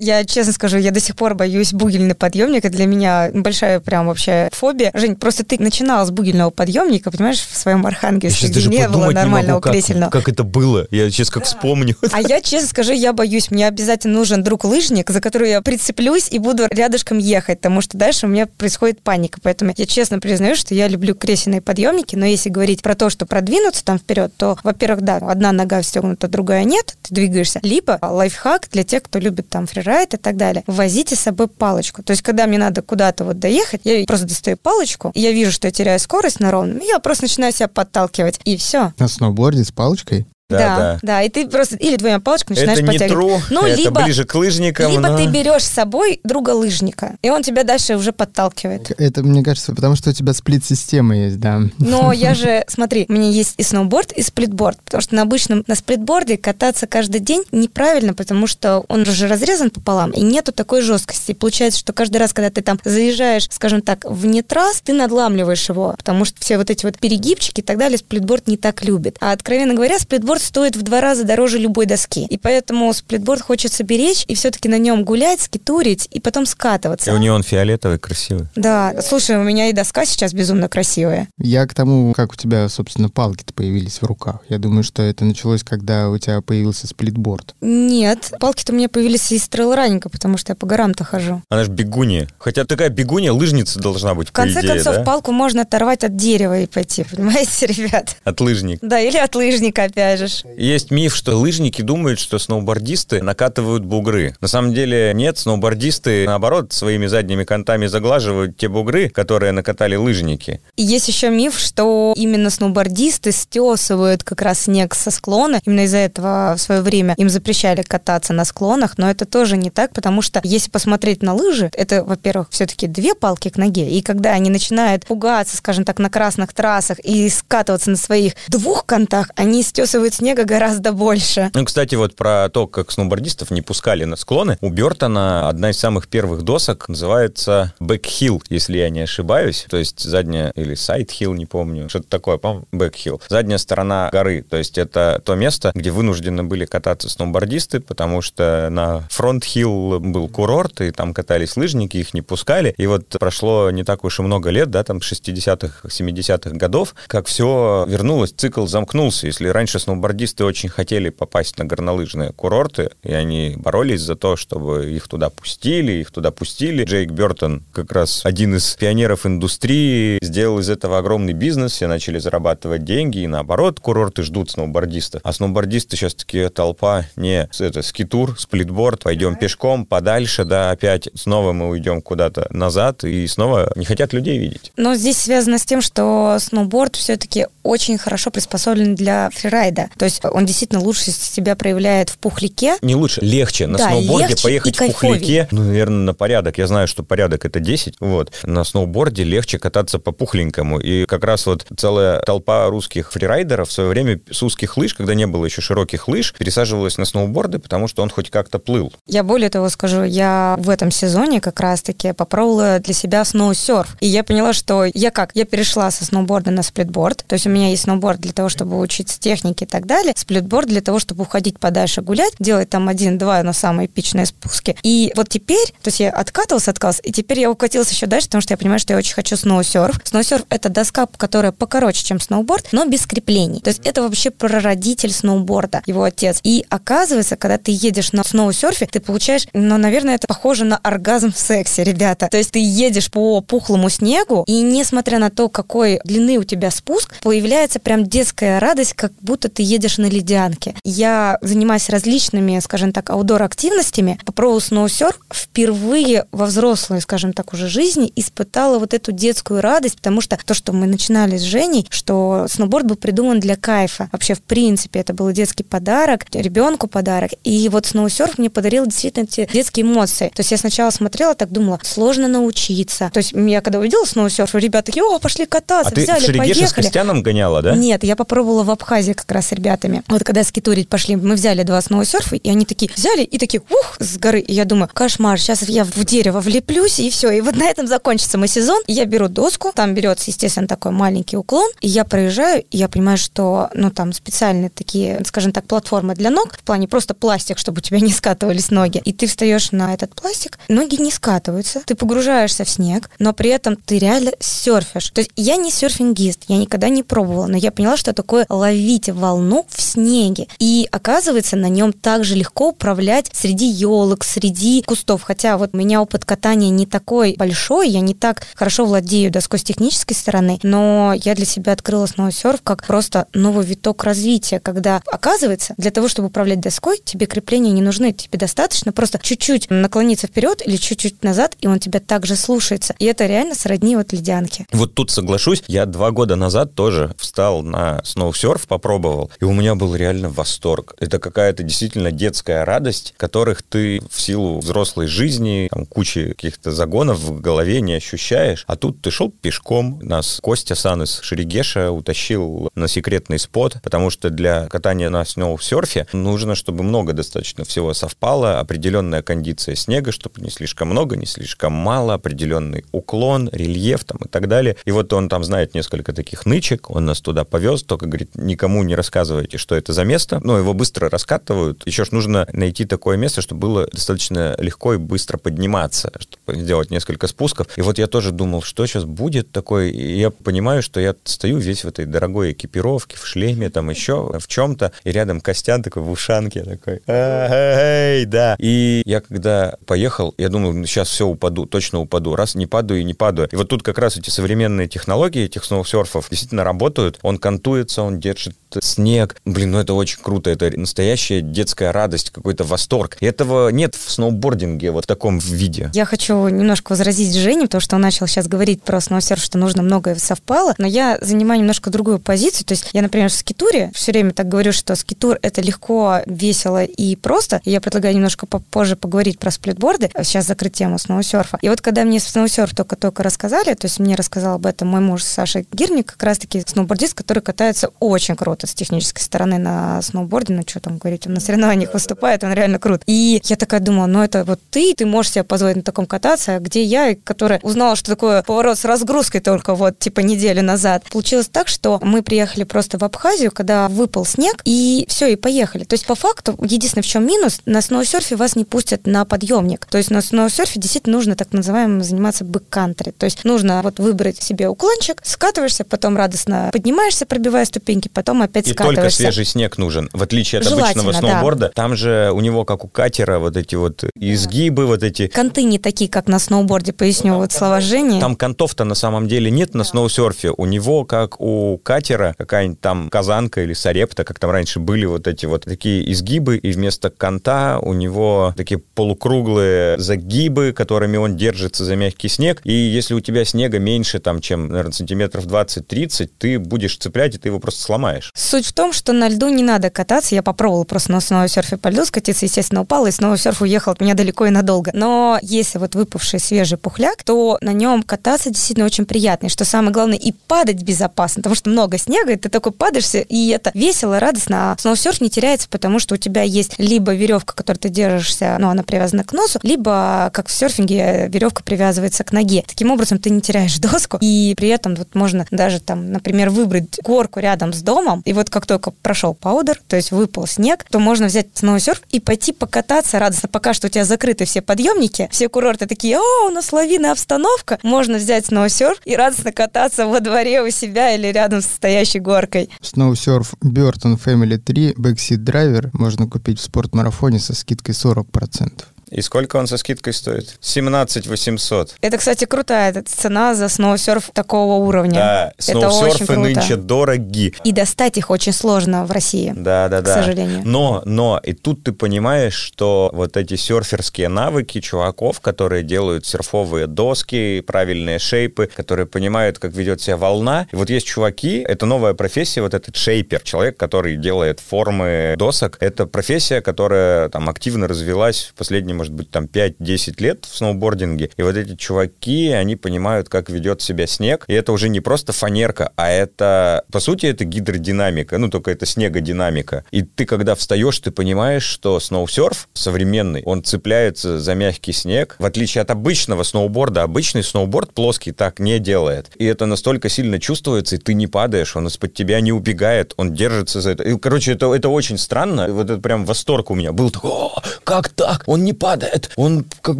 Я честно скажу, я до сих пор боюсь бугельный подъемник. Это для меня большая прям вообще фобия. Жень, просто ты начинала с бугельного подъемника, понимаешь, в своем Архангельске, сейчас где даже не было подумать не нормального могу, как, кресельного. как это было. Я сейчас как вспомню. А я, честно скажу, я боюсь. Мне обязательно нужен друг-лыжник, за который я прицеплюсь и буду рядышком ехать, потому что дальше у меня происходит паника. Поэтому я честно признаю, что я люблю кресельные подъемники, но если говорить про то, что продвинуться там вперед, то, во-первых, да, одна нога встегнута, другая нет, ты двигаешься. Либо лайфхак для тех, кто любит там фрирайд и так далее. Возите с собой палочку. То есть, когда мне надо куда-то вот доехать, я просто достаю палочку, я вижу, что я теряю скорость на ровном, я просто начинаю себя подталкивать, и все. На сноуборде с палочкой? Да, да. и ты просто или двумя палочками начинаешь Это не подтягивать. true, Ну, это либо, ближе к лыжникам. либо но- ты берешь с собой друга лыжника, и он тебя дальше уже подталкивает. Это, мне кажется, потому что у тебя сплит-система есть, да. Но я же, смотри, у меня есть и сноуборд, и сплитборд, потому что на обычном, на сплитборде кататься каждый день неправильно, потому что он же разрезан пополам, и нету такой жесткости. И получается, что каждый раз, когда ты там заезжаешь, скажем так, вне трасс, ты надламливаешь его, потому что все вот эти вот перегибчики и так далее сплитборд не так любит. А, откровенно говоря, сплитборд стоит в два раза дороже любой доски. И поэтому сплитборд хочется беречь и все-таки на нем гулять, скитурить и потом И скатываться. у нее он фиолетовый, красивый. Да, слушай, у меня и доска сейчас безумно красивая. Я к тому, как у тебя, собственно, палки-то появились в руках. Я думаю, что это началось, когда у тебя появился сплитборд. Нет, палки-то у меня появились из трейлранника, потому что я по горам-то хожу. Она же бегунья. Хотя такая бегунья, лыжница должна быть, В конце по идее, концов, да? палку можно оторвать от дерева и пойти, понимаете, ребят? От лыжник. Да, или от лыжника, опять же. Ж. Есть миф, что лыжники думают, что сноубордисты накатывают бугры. На самом деле нет, сноубордисты, наоборот, своими задними контами заглаживают те бугры, которые накатали лыжники. И есть еще миф, что именно сноубордисты стесывают как раз снег со склона. Именно из-за этого в свое время им запрещали кататься на склонах, но это тоже не так, потому что если посмотреть на лыжи, это, во-первых, все-таки две палки к ноге, и когда они начинают пугаться, скажем так, на красных трассах и скатываться на своих двух контах, они стесывают снега гораздо больше. Ну, кстати, вот про то, как сноубордистов не пускали на склоны. У Бертона одна из самых первых досок называется бэкхилл, если я не ошибаюсь. То есть задняя или сайдхилл, не помню. Что-то такое, по-моему, бэкхилл. Задняя сторона горы. То есть это то место, где вынуждены были кататься сноубордисты, потому что на фронтхилл был курорт, и там катались лыжники, их не пускали. И вот прошло не так уж и много лет, да, там 60-х, 70-х годов, как все вернулось, цикл замкнулся. Если раньше сноубордисты сноубордисты очень хотели попасть на горнолыжные курорты, и они боролись за то, чтобы их туда пустили, их туда пустили. Джейк Бертон, как раз один из пионеров индустрии, сделал из этого огромный бизнес, все начали зарабатывать деньги, и наоборот, курорты ждут сноубордистов. А сноубордисты сейчас такие толпа, не, это скитур, сплитборд, пойдем пешком подальше, да, опять снова мы уйдем куда-то назад, и снова не хотят людей видеть. Но здесь связано с тем, что сноуборд все-таки очень хорошо приспособлен для фрирайда. То есть он действительно лучше себя проявляет в пухляке. Не лучше, легче. На Да, сноуборде легче поехать в кайфовее. пухляке, ну, наверное, на порядок. Я знаю, что порядок это 10. Вот. На сноуборде легче кататься по пухленькому. И как раз вот целая толпа русских фрирайдеров в свое время с узких лыж, когда не было еще широких лыж, пересаживалась на сноуборды, потому что он хоть как-то плыл. Я более того скажу, я в этом сезоне как раз-таки попробовала для себя сноусерф. И я поняла, что я как? Я перешла со сноуборда на сплитборд. То есть у меня есть сноуборд для того, чтобы учиться технике и так далее. Сплитборд для того, чтобы уходить подальше гулять, делать там один-два, но самые эпичные спуски. И вот теперь, то есть я откатывался, откатывался, и теперь я укатился еще дальше, потому что я понимаю, что я очень хочу сноусерф. Сноусерф — это доска, которая покороче, чем сноуборд, но без креплений. То есть это вообще прародитель сноуборда, его отец. И оказывается, когда ты едешь на сноусерфе, ты получаешь, ну, наверное, это похоже на оргазм в сексе, ребята. То есть ты едешь по пухлому снегу, и несмотря на то, какой длины у тебя спуск, появляется прям детская радость, как будто ты едешь на ледянке. Я занимаюсь различными, скажем так, аудор-активностями, попробовала сноусерф, впервые во взрослой, скажем так, уже жизни испытала вот эту детскую радость, потому что то, что мы начинали с Женей, что сноуборд был придуман для кайфа. Вообще, в принципе, это был детский подарок, ребенку подарок. И вот сноусерф мне подарил действительно эти детские эмоции. То есть я сначала смотрела, так думала, сложно научиться. То есть я когда увидела сноусерф, ребята такие, о, пошли кататься, А ты взяли, с поехали. Костяном гоняла, да? Нет, я попробовала в Абхазии как раз с ребятами. Вот когда скитурить пошли, мы взяли два сноусерфа, и они такие взяли и такие, ух, с горы. И я думаю, кошмар, сейчас я в дерево влеплюсь, и все. И вот на этом закончится мой сезон. Я беру доску, там берется, естественно, такой маленький уклон, и я проезжаю, и я понимаю, что, ну, там специальные такие, скажем так, платформы для ног, в плане просто пластик, чтобы у тебя не скатывались ноги. И ты встаешь на этот пластик, ноги не скатываются, ты погружаешься в снег, но при этом ты реально серфишь. То есть я не серфингист, я никогда не пробовала, но я поняла, что такое ловить волну в снеге. И оказывается, на нем также легко управлять среди елок, среди кустов. Хотя вот у меня опыт катания не такой большой, я не так хорошо владею доской с технической стороны, но я для себя открыла сноусерф как просто новый виток развития, когда оказывается, для того, чтобы управлять доской, тебе крепления не нужны, тебе достаточно просто чуть-чуть наклониться вперед или чуть-чуть назад, и он тебя также слушается. И это реально сродни вот ледянке. Вот тут соглашусь, я два года назад тоже встал на сноусерф, попробовал, и у меня был реально восторг. Это какая-то действительно детская радость, которых ты в силу взрослой жизни, там, кучи каких-то загонов в голове не ощущаешь. А тут ты шел пешком, нас Костя Сан из Шерегеша утащил на секретный спот, потому что для катания на сноусерфе нужно, чтобы много достаточно всего совпало, определенная кондиция снега, чтобы не слишком много, не слишком мало, определенный уклон, рельеф там и так далее. И вот он там знает несколько таких нычек, он нас туда повез, только говорит, никому не рассказывайте, что это за место. Но его быстро раскатывают. Еще ж нужно найти такое место, чтобы было достаточно легко и быстро подниматься, чтобы сделать несколько спусков. И вот я тоже думал, что сейчас будет такое. И я понимаю, что я стою весь в этой дорогой экипировке, в шлеме, там еще в чем-то, и рядом Костян такой в ушанке такой, эй, да. И я когда поехал, я думаю, сейчас все упаду, точно упаду. Раз не падаю и не падаю. И вот тут как раз эти современные технологии этих сноусерфов действительно работают. Он кантуется, он держит снег. Блин, ну это очень круто. Это настоящая детская радость, какой-то восторг. И этого нет в сноубординге вот в таком виде. Я хочу немножко возразить Жене, потому что он начал сейчас говорить про сноусерф, что нужно многое совпало, но я занимаю немножко другую позицию. То есть я, например, в скитуре все время так говорю, что скитур — это легко, весело и просто. Я предлагаю немножко попозже поговорить про сплитборды, а сейчас закрыть тему сноусерфа. И вот когда мне сноусерф только-только рассказали, то есть мне рассказал об этом мой муж Саша Гирник, как раз-таки сноубордист, который катается очень круто с технической стороны на сноуборде, ну что там говорить, он на соревнованиях выступает, он реально крут. И я такая думала, ну это вот ты, ты можешь себе позволить на таком кататься, а где я, которая узнала, что такое поворот с разгрузкой только вот типа неделю назад. Получилось так, что мы приехали просто в Абхазию, когда выпал снег, и все, и поехали. То есть по факту, единственное в чем минус, на сноусерфе вас не пустят на подъемник. То есть на сноусерфе действительно нужно так называемым заниматься бэккантри. То есть нужно вот выбрать себе уклончик, скатываешься, потом радостно поднимаешься, пробивая ступеньки, потом опять И скатываешься. Сколько свежий снег нужен? В отличие от обычного сноуборда, да. там же у него, как у катера, вот эти вот изгибы, вот эти... Конты не такие, как на сноуборде, поясню вот слова Жени. Там контов-то на самом деле нет на сноусерфе. У него, как у катера, какая-нибудь там казанка или сарепта, как там раньше были вот эти вот такие изгибы, и вместо конта у него такие полукруглые загибы, которыми он держится за мягкий снег. И если у тебя снега меньше, там, чем, наверное, сантиметров 20-30, ты будешь цеплять, и ты его просто сломаешь. Суть в том, что на льду не надо кататься. Я попробовала просто на сноусерфе по льду скатиться, естественно, упала, и сноусерф уехал от меня далеко и надолго. Но если вот выпавший свежий пухляк, то на нем кататься действительно очень приятно. И что самое главное, и падать безопасно, потому что много снега, и ты такой падаешься, и это весело, радостно. А сноусерф не теряется, потому что у тебя есть либо веревка, которой ты держишься, ну, она привязана к носу, либо, как в серфинге, веревка привязывается к ноге. Таким образом, ты не теряешь доску, и при этом вот можно даже там, например, выбрать горку рядом с домом, и вот как только прошел паудер, то есть выпал снег, то можно взять сноусерф и пойти покататься радостно, пока что у тебя закрыты все подъемники, все курорты такие, о, у нас лавинная обстановка, можно взять сноусерф и радостно кататься во дворе у себя или рядом с стоящей горкой. Сноусерф Burton Family 3 Backseat Driver можно купить в спортмарафоне со скидкой 40%. И сколько он со скидкой стоит? 17 800. Это, кстати, крутая цена за сноусерф такого уровня. Да, сноусерфы нынче дороги. И достать их очень сложно в России. Да, да, да. К сожалению. Но, но, и тут ты понимаешь, что вот эти серферские навыки чуваков, которые делают серфовые доски, правильные шейпы, которые понимают, как ведет себя волна. И вот есть чуваки, это новая профессия, вот этот шейпер, человек, который делает формы досок. Это профессия, которая там активно развилась в последнем может быть, там 5-10 лет в сноубординге, и вот эти чуваки, они понимают, как ведет себя снег, и это уже не просто фанерка, а это, по сути, это гидродинамика, ну, только это снегодинамика. И ты, когда встаешь, ты понимаешь, что сноусерф современный, он цепляется за мягкий снег, в отличие от обычного сноуборда. Обычный сноуборд плоский так не делает. И это настолько сильно чувствуется, и ты не падаешь, он из-под тебя не убегает, он держится за это. И, короче, это, это очень странно. Вот это прям восторг у меня был. Такой, как так? Он не падает падает, он как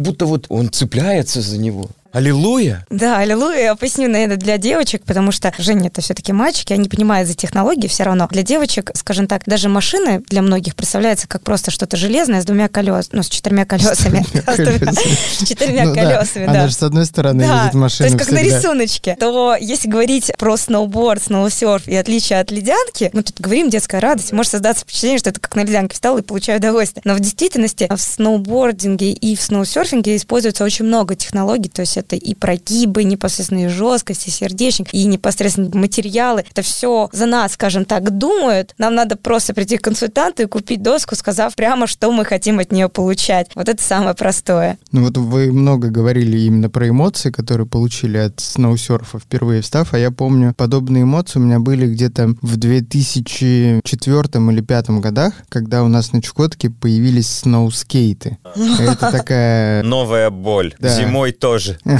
будто вот он цепляется за него. Аллилуйя! Да, аллилуйя. Я поясню, наверное, для девочек, потому что Женя это все-таки мальчики, они понимают за технологии все равно. Для девочек, скажем так, даже машины для многих представляются как просто что-то железное с двумя колесами, ну, с четырьмя колесами. С четырьмя ну колесами, да. Она же с одной стороны едет машину То есть как на рисуночке. То если говорить про сноуборд, сноусерф и отличие от ледянки, ну, тут говорим детская радость, может создаться впечатление, что это как на ледянке встал и получаю удовольствие. Но в действительности в сноубординге и в сноусерфинге используется очень много технологий, то есть это и прогибы, непосредственно и жесткость, и сердечник, и непосредственно материалы. Это все за нас, скажем так, думают. Нам надо просто прийти к консультанту и купить доску, сказав прямо, что мы хотим от нее получать. Вот это самое простое. Ну вот вы много говорили именно про эмоции, которые получили от сноусерфа впервые встав, а я помню, подобные эмоции у меня были где-то в 2004 или 2005 годах, когда у нас на Чукотке появились сноускейты. Это такая... Новая боль. Зимой тоже.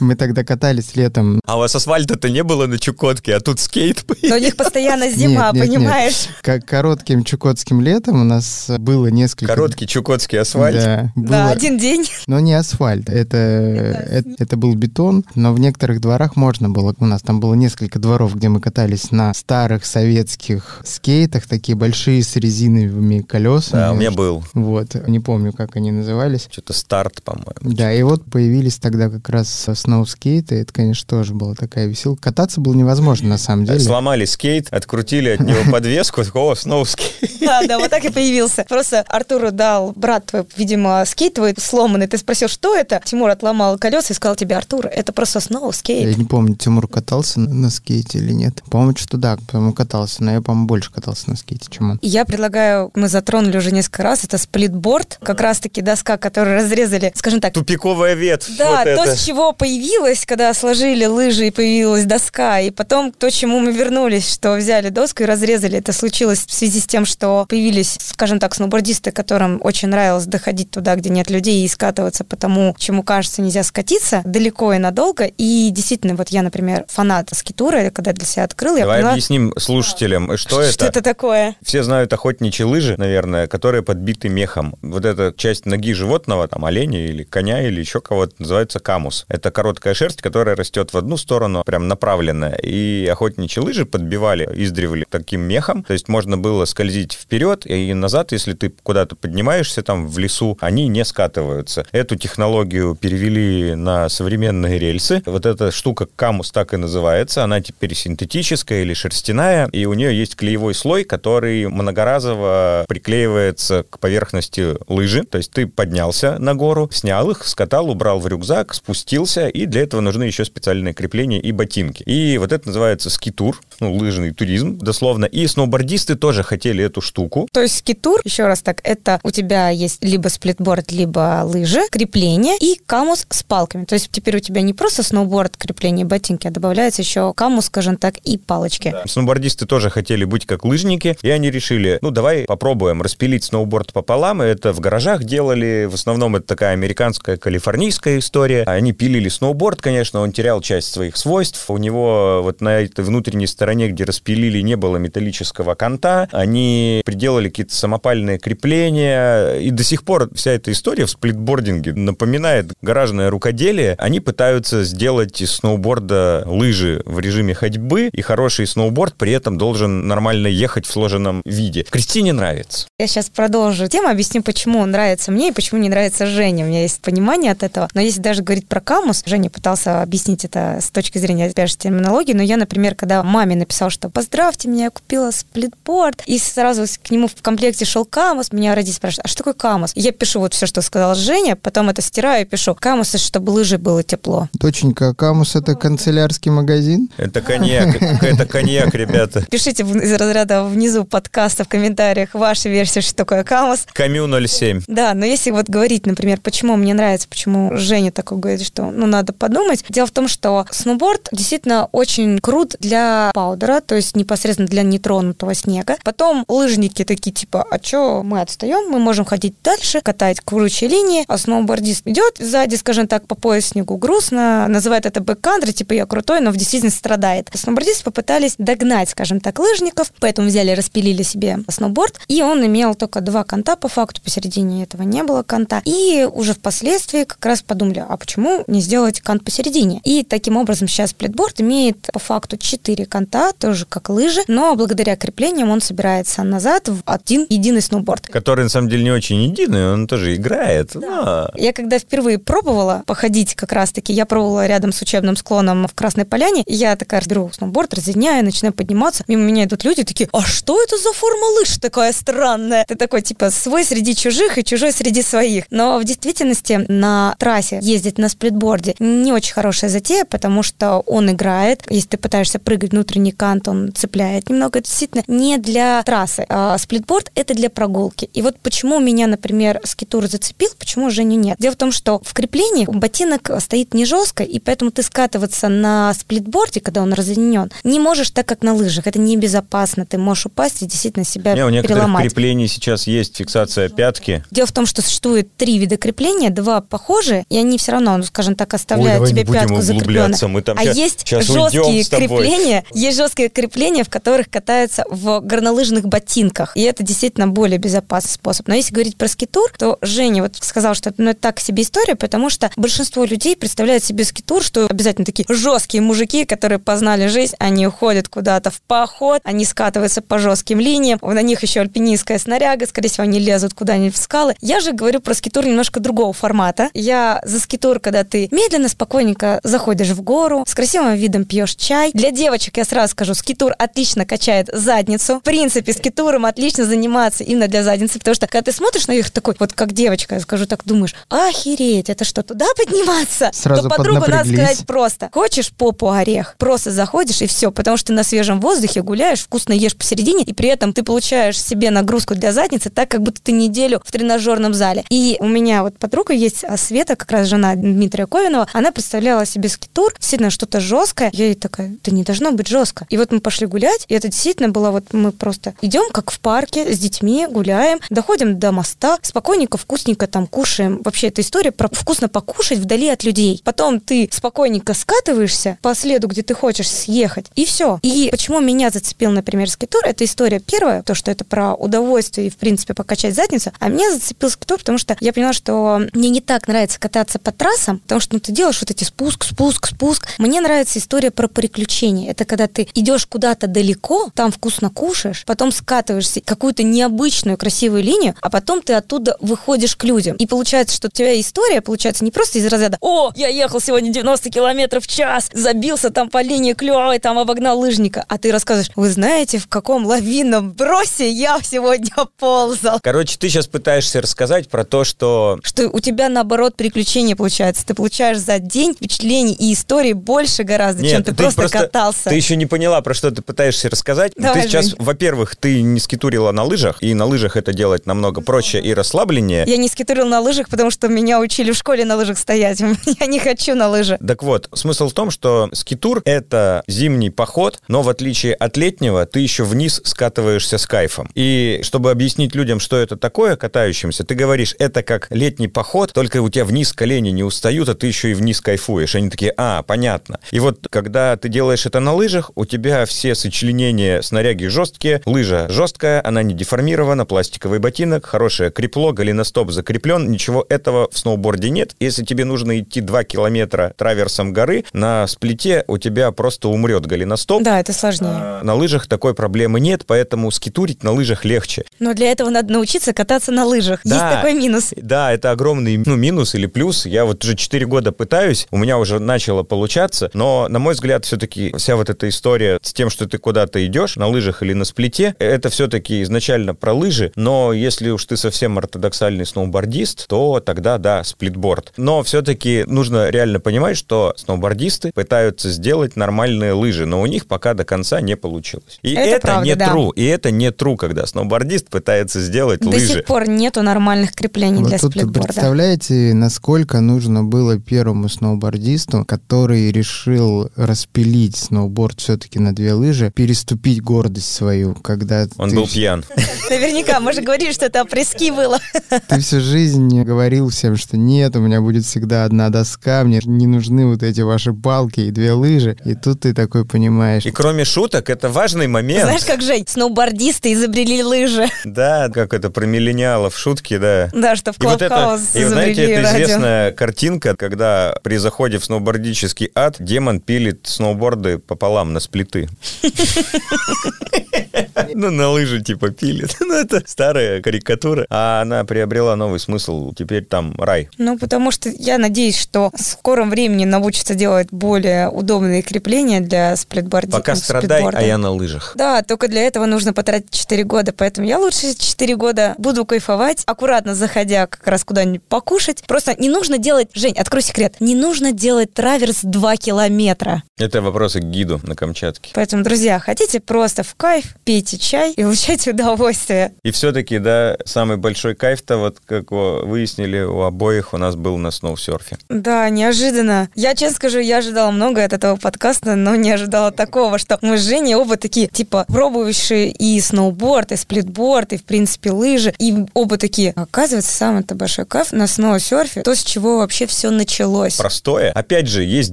Мы тогда катались летом. А у вас асфальта-то не было на Чукотке, а тут скейт Но у них постоянно зима, понимаешь? Как коротким чукотским летом у нас было несколько... Короткий чукотский асфальт? Да. Да, один день. Но не асфальт, это, это, это был бетон, но в некоторых дворах можно было, у нас там было несколько дворов, где мы катались на старых советских скейтах, такие большие с резиновыми колесами. Да, у меня был. Вот, не помню, как они назывались. Что-то старт, по-моему. Да, и вот появились появились тогда как раз сноускейты, это, конечно, тоже была такая веселка. Кататься было невозможно, на самом деле. Сломали скейт, открутили от него подвеску, такого сноускейт. Да, да, вот так и появился. Просто Артуру дал брат твой, видимо, скейт твой сломанный. Ты спросил, что это? Тимур отломал колеса и сказал тебе, Артур, это просто сноускейт. Я не помню, Тимур катался на скейте или нет. По-моему, что да, по-моему, катался, но я, по-моему, больше катался на скейте, чем он. Я предлагаю, мы затронули уже несколько раз, это сплитборд, как раз-таки доска, которую разрезали, скажем так. Тупиковая ветвь. Да, вот то, это. с чего появилось, когда сложили лыжи и появилась доска, и потом то, чему мы вернулись, что взяли доску и разрезали. Это случилось в связи с тем, что появились, скажем так, сноубордисты, которым очень нравилось доходить туда, где нет людей, и скатываться по тому, чему кажется нельзя скатиться, далеко и надолго. И действительно, вот я, например, фанат скитура, когда для себя открыл, Давай я поняла... объясним слушателям, что, это. Что это такое? Все знают охотничьи лыжи, наверное, которые подбиты мехом. Вот эта часть ноги животного, там, оленя или коня или еще кого-то, называется камус. Это короткая шерсть, которая растет в одну сторону, прям направленная. И охотничьи лыжи подбивали издревле таким мехом, то есть можно было скользить вперед и назад, если ты куда-то поднимаешься там в лесу, они не скатываются. Эту технологию перевели на современные рельсы. Вот эта штука камус так и называется. Она теперь синтетическая или шерстяная, и у нее есть клеевой слой, который многоразово приклеивается к поверхности лыжи. То есть ты поднялся на гору, снял их, скатал, убрал в рюкзак, спустился, и для этого нужны еще специальные крепления и ботинки. И вот это называется скитур, ну, лыжный туризм, дословно. И сноубордисты тоже хотели эту штуку. То есть скитур, еще раз так, это у тебя есть либо сплитборд, либо лыжи, крепление и камус с палками. То есть теперь у тебя не просто сноуборд, крепление, ботинки, а добавляется еще камус, скажем так, и палочки. Да. Сноубордисты тоже хотели быть как лыжники, и они решили, ну, давай попробуем распилить сноуборд пополам. И это в гаражах делали, в основном это такая американская, калифорнийская история. Они пилили сноуборд, конечно, он терял часть своих свойств. У него вот на этой внутренней стороне, где распилили, не было металлического конта. Они приделали какие-то самопальные крепления. И до сих пор вся эта история в сплитбординге напоминает гаражное рукоделие. Они пытаются сделать из сноуборда лыжи в режиме ходьбы, и хороший сноуборд при этом должен нормально ехать в сложенном виде. Кристине нравится. Я сейчас продолжу тему, объясню, почему он нравится мне и почему не нравится Жене. У меня есть понимание от этого. Но если даже говорить про камус, Женя пытался объяснить это с точки зрения, опять же, терминологии, но я, например, когда маме написал, что поздравьте меня, я купила сплитборд, и сразу к нему в комплекте шел камус, меня родители спрашивают, а что такое камус? Я пишу вот все, что сказала Женя, потом это стираю и пишу камус, чтобы лыжи было тепло. Доченька, а камус это канцелярский магазин? Это коньяк, это коньяк, ребята. Пишите из разряда внизу подкаста в комментариях ваши версии, что такое камус. Камю 07. Да, но если вот говорить, например, почему мне нравится, почему Женя такой говорит, что ну надо подумать. Дело в том, что сноуборд действительно очень крут для паудера, то есть непосредственно для нетронутого снега. Потом лыжники такие типа, а что мы отстаем, мы можем ходить дальше, катать круче линии, а сноубордист идет сзади, скажем так, по пояс снегу грустно, называет это бэккантри, типа я крутой, но в действительности страдает. Сноубордисты попытались догнать, скажем так, лыжников, поэтому взяли, распилили себе сноуборд, и он имел только два конта по факту, посередине этого не было конта. И уже впоследствии как раз подумали, а почему не сделать кант посередине? И таким образом сейчас сплитборд имеет по факту четыре конта, тоже как лыжи, но благодаря креплениям он собирается назад в один единый сноуборд. Который на самом деле не очень единый, он тоже играет. Да. Но... Я когда впервые пробовала походить как раз-таки, я пробовала рядом с учебным склоном в Красной Поляне, и я такая беру сноуборд, разъединяю, начинаю подниматься, мимо меня идут люди такие, а что это за форма лыж такая странная? Ты такой, типа, свой среди чужих и чужой среди своих. Но в действительности на трассе ездить на сплитборде не очень хорошая затея, потому что он играет. Если ты пытаешься прыгать внутренний кант, он цепляет немного. Это действительно не для трассы. А сплитборд — это для прогулки. И вот почему меня, например, скитур зацепил, почему Женю нет. Дело в том, что в креплении ботинок стоит не жестко, и поэтому ты скатываться на сплитборде, когда он разъединен, не можешь так, как на лыжах. Это небезопасно. Ты можешь упасть и действительно себя не, у некоторых переломать. креплений сейчас есть фиксация пятки. Дело в том, что существует три вида крепления, два похожие, и они все равно, ну, скажем так, оставляют Ой, тебе пятку закрепленной. Мы там а сейчас, есть сейчас жесткие крепления, есть жесткие крепления, в которых катаются в горнолыжных ботинках. И это действительно более безопасный способ. Но если говорить про скитур, то Женя вот сказал, что ну, это так себе история, потому что большинство людей представляют себе скитур, что обязательно такие жесткие мужики, которые познали жизнь, они уходят куда-то в поход, они скатываются по жестким линиям, на них еще альпинистская снаряга, скорее всего, они лезут куда-нибудь в скалы. Я же говорю про скитур немножко другого формата. Я за скитур, когда ты медленно, спокойненько заходишь в гору, с красивым видом пьешь чай. Для девочек я сразу скажу, скитур отлично качает задницу. В принципе, скитуром отлично заниматься именно для задницы, потому что когда ты смотришь на них такой, вот как девочка, я скажу так, думаешь, охереть, это что, туда подниматься? Сразу То подругу надо сказать просто, хочешь попу орех, просто заходишь и все, потому что ты на свежем воздухе гуляешь, вкусно ешь посередине, и при этом ты получаешь себе нагрузку для задницы так, как будто ты неделю в тренажерном зале. И у меня вот подруга есть, а Света, как раз жена Дмитрия Ковинова, она представляла себе скитур, действительно что-то жесткое. Я ей такая, да не должно быть жестко. И вот мы пошли гулять, и это действительно было вот мы просто идем как в парке с детьми, гуляем, доходим до моста, спокойненько, вкусненько там кушаем. Вообще эта история про вкусно покушать вдали от людей. Потом ты спокойненько скатываешься по следу, где ты хочешь съехать, и все. И почему меня зацепил, например, скитур, это история первая, то, что это про удовольствие и, в принципе, покачать задницу, а меня зацепил скитур, потому что я поняла, что мне не так нравится кататься кататься по трассам, потому что ну, ты делаешь вот эти спуск, спуск, спуск. Мне нравится история про приключения. Это когда ты идешь куда-то далеко, там вкусно кушаешь, потом скатываешься какую-то необычную красивую линию, а потом ты оттуда выходишь к людям. И получается, что у тебя история получается не просто из разряда «О, я ехал сегодня 90 километров в час, забился там по линии клевой, там обогнал лыжника», а ты рассказываешь «Вы знаете, в каком лавинном бросе я сегодня ползал?» Короче, ты сейчас пытаешься рассказать про то, что... Что у тебя, наоборот, приключения получается. Ты получаешь за день впечатлений и историй больше гораздо, Нет, чем ты, ты просто, просто- катался. Ты еще не поняла, про что ты пытаешься рассказать. Давай, ты сейчас, во-первых, ты не скитурила на лыжах, и на лыжах это делать намного проще и расслабленнее. Я не скитурил на лыжах, потому что меня учили в школе на лыжах стоять. Я не хочу на лыжи. Так вот, смысл в том, что скитур — это зимний поход, но в отличие от летнего, ты еще вниз скатываешься с кайфом. И чтобы объяснить людям, что это такое катающимся, ты говоришь, это как летний поход, только у тебя вниз колени не устают, а ты еще и вниз кайфуешь. Они такие, а, понятно. И вот когда ты делаешь это на лыжах, у тебя все сочленения снаряги жесткие, лыжа жесткая, она не деформирована, пластиковый ботинок, хорошее крепло, голеностоп закреплен, ничего этого в сноуборде нет. Если тебе нужно идти 2 километра траверсом горы, на сплите у тебя просто умрет голеностоп. Да, это сложнее. А На лыжах такой проблемы нет, поэтому скитурить на лыжах легче. Но для этого надо научиться кататься на лыжах. Есть Да. такой минус. Да, это огромный ну, минус или плюс. Я вот уже 4 года пытаюсь, у меня уже начало получаться, но, на мой взгляд, все-таки вся вот эта история с тем, что ты куда-то идешь, на лыжах или на сплите, это все-таки изначально про лыжи, но если уж ты совсем ортодоксальный сноубордист, то тогда, да, сплитборд. Но все-таки нужно реально понимать, что сноубордисты пытаются сделать нормальные лыжи, но у них пока до конца не получилось. И Это это, правда, не да. true, и это не true, когда сноубордист пытается сделать До лыжи. сих пор нету нормальных креплений Вот для тут сплитборда. представляете, насколько нужно было первому сноубордисту, который решил распилить сноуборд все-таки на две лыжи, переступить гордость свою, когда Он ты, был пьян. Наверняка, мы же говорили, что это опрески было. ты всю жизнь говорил всем, что нет, у меня будет всегда одна доска, мне не нужны вот эти ваши палки и две лыжи. И тут ты такой понимаешь, И кроме шуток, это важный момент. Знаешь, как, Жень, сноубордисты изобрели лыжи. Да, как это про миллениалов шутки, да. Да, что в И вот это, Клабхаус и знаете, изобрели это радио. Известная картинка, когда при заходе в сноубордический ад демон пилит сноуборды пополам на сплиты. Ну, на лыжи типа пилит. Ну, это старая карикатура. А она приобрела новый смысл. Теперь там рай. Ну, потому что я надеюсь, что в скором времени научатся делать более удобные крепления для сплитборди- Пока страдай, сплитборда. а я на лыжах. Да, только для этого нужно потратить 4 года, поэтому я лучше 4 года буду кайфовать, аккуратно заходя как раз куда-нибудь покушать. Просто не нужно делать, Жень, открой секрет, не нужно делать траверс 2 километра. Это вопросы к гиду на Камчатке. Поэтому, друзья, хотите просто в кайф, пейте чай и получайте удовольствие. И все-таки, да, самый большой кайф-то, вот как выяснили у обоих, у нас был на сноусерфе. Да, неожиданно. Я, честно скажу, я ожидала много от этого подкаста, но не ожидала такого, что мы с Женей оба такие, типа, пробующие и сноуборд, и сплитборд, и, в принципе, лыжи. И оба такие, оказывается, самый-то большой кайф на сноусерфе, то, с чего вообще все началось. простое. Опять же, есть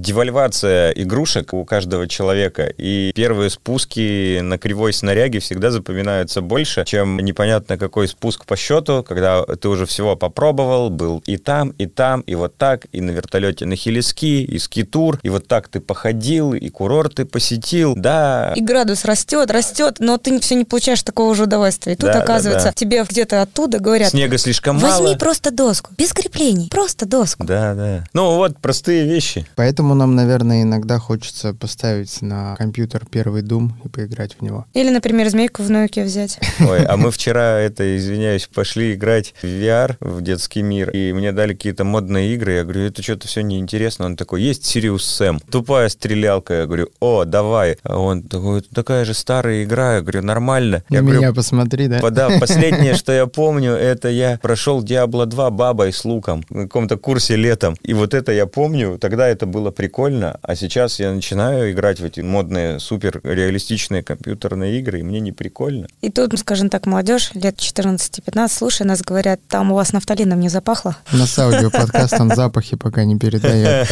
девальвация игрушек у каждого человека, и первые спуски на кривой снаряге всегда запоминаются больше, чем непонятно какой спуск по счету, когда ты уже всего попробовал, был и там, и там, и вот так, и на вертолете на хелиски, и скитур, и вот так ты походил, и курорты посетил, да. И градус растет, растет, но ты все не получаешь такого же удовольствия. И тут, Да, да, оказывается, да. тебе где-то оттуда говорят, Снега слишком возьми мало. просто доску, без креплений, просто доску. Да, да. Ну вот, простые вещи. Поэтому нам, наверное, иногда хочется поставить на компьютер первый Doom и поиграть в него. Или, например, змейку в нойке взять. Ой, а мы вчера, это, извиняюсь, пошли играть в VR, в детский мир, и мне дали какие-то модные игры. Я говорю, это что-то все неинтересно. Он такой, есть Сириус Сэм, тупая стрелялка. Я говорю, о, давай. А он такой, «Это такая же старая игра. Я говорю, нормально. На Я меня говорю, посмотри, да? «По- да, последнее, что я помню, это я прошел Диабло 2 бабой с луком на каком-то курсе летом. И вот это я помню, тогда это было прикольно, а сейчас я начинаю играть в эти модные, супер реалистичные компьютерные игры, и мне не прикольно. И тут, скажем так, молодежь лет 14-15, слушай, нас говорят, там у вас нафталином не запахло? У нас аудиоподкаст, там запахи пока не передает.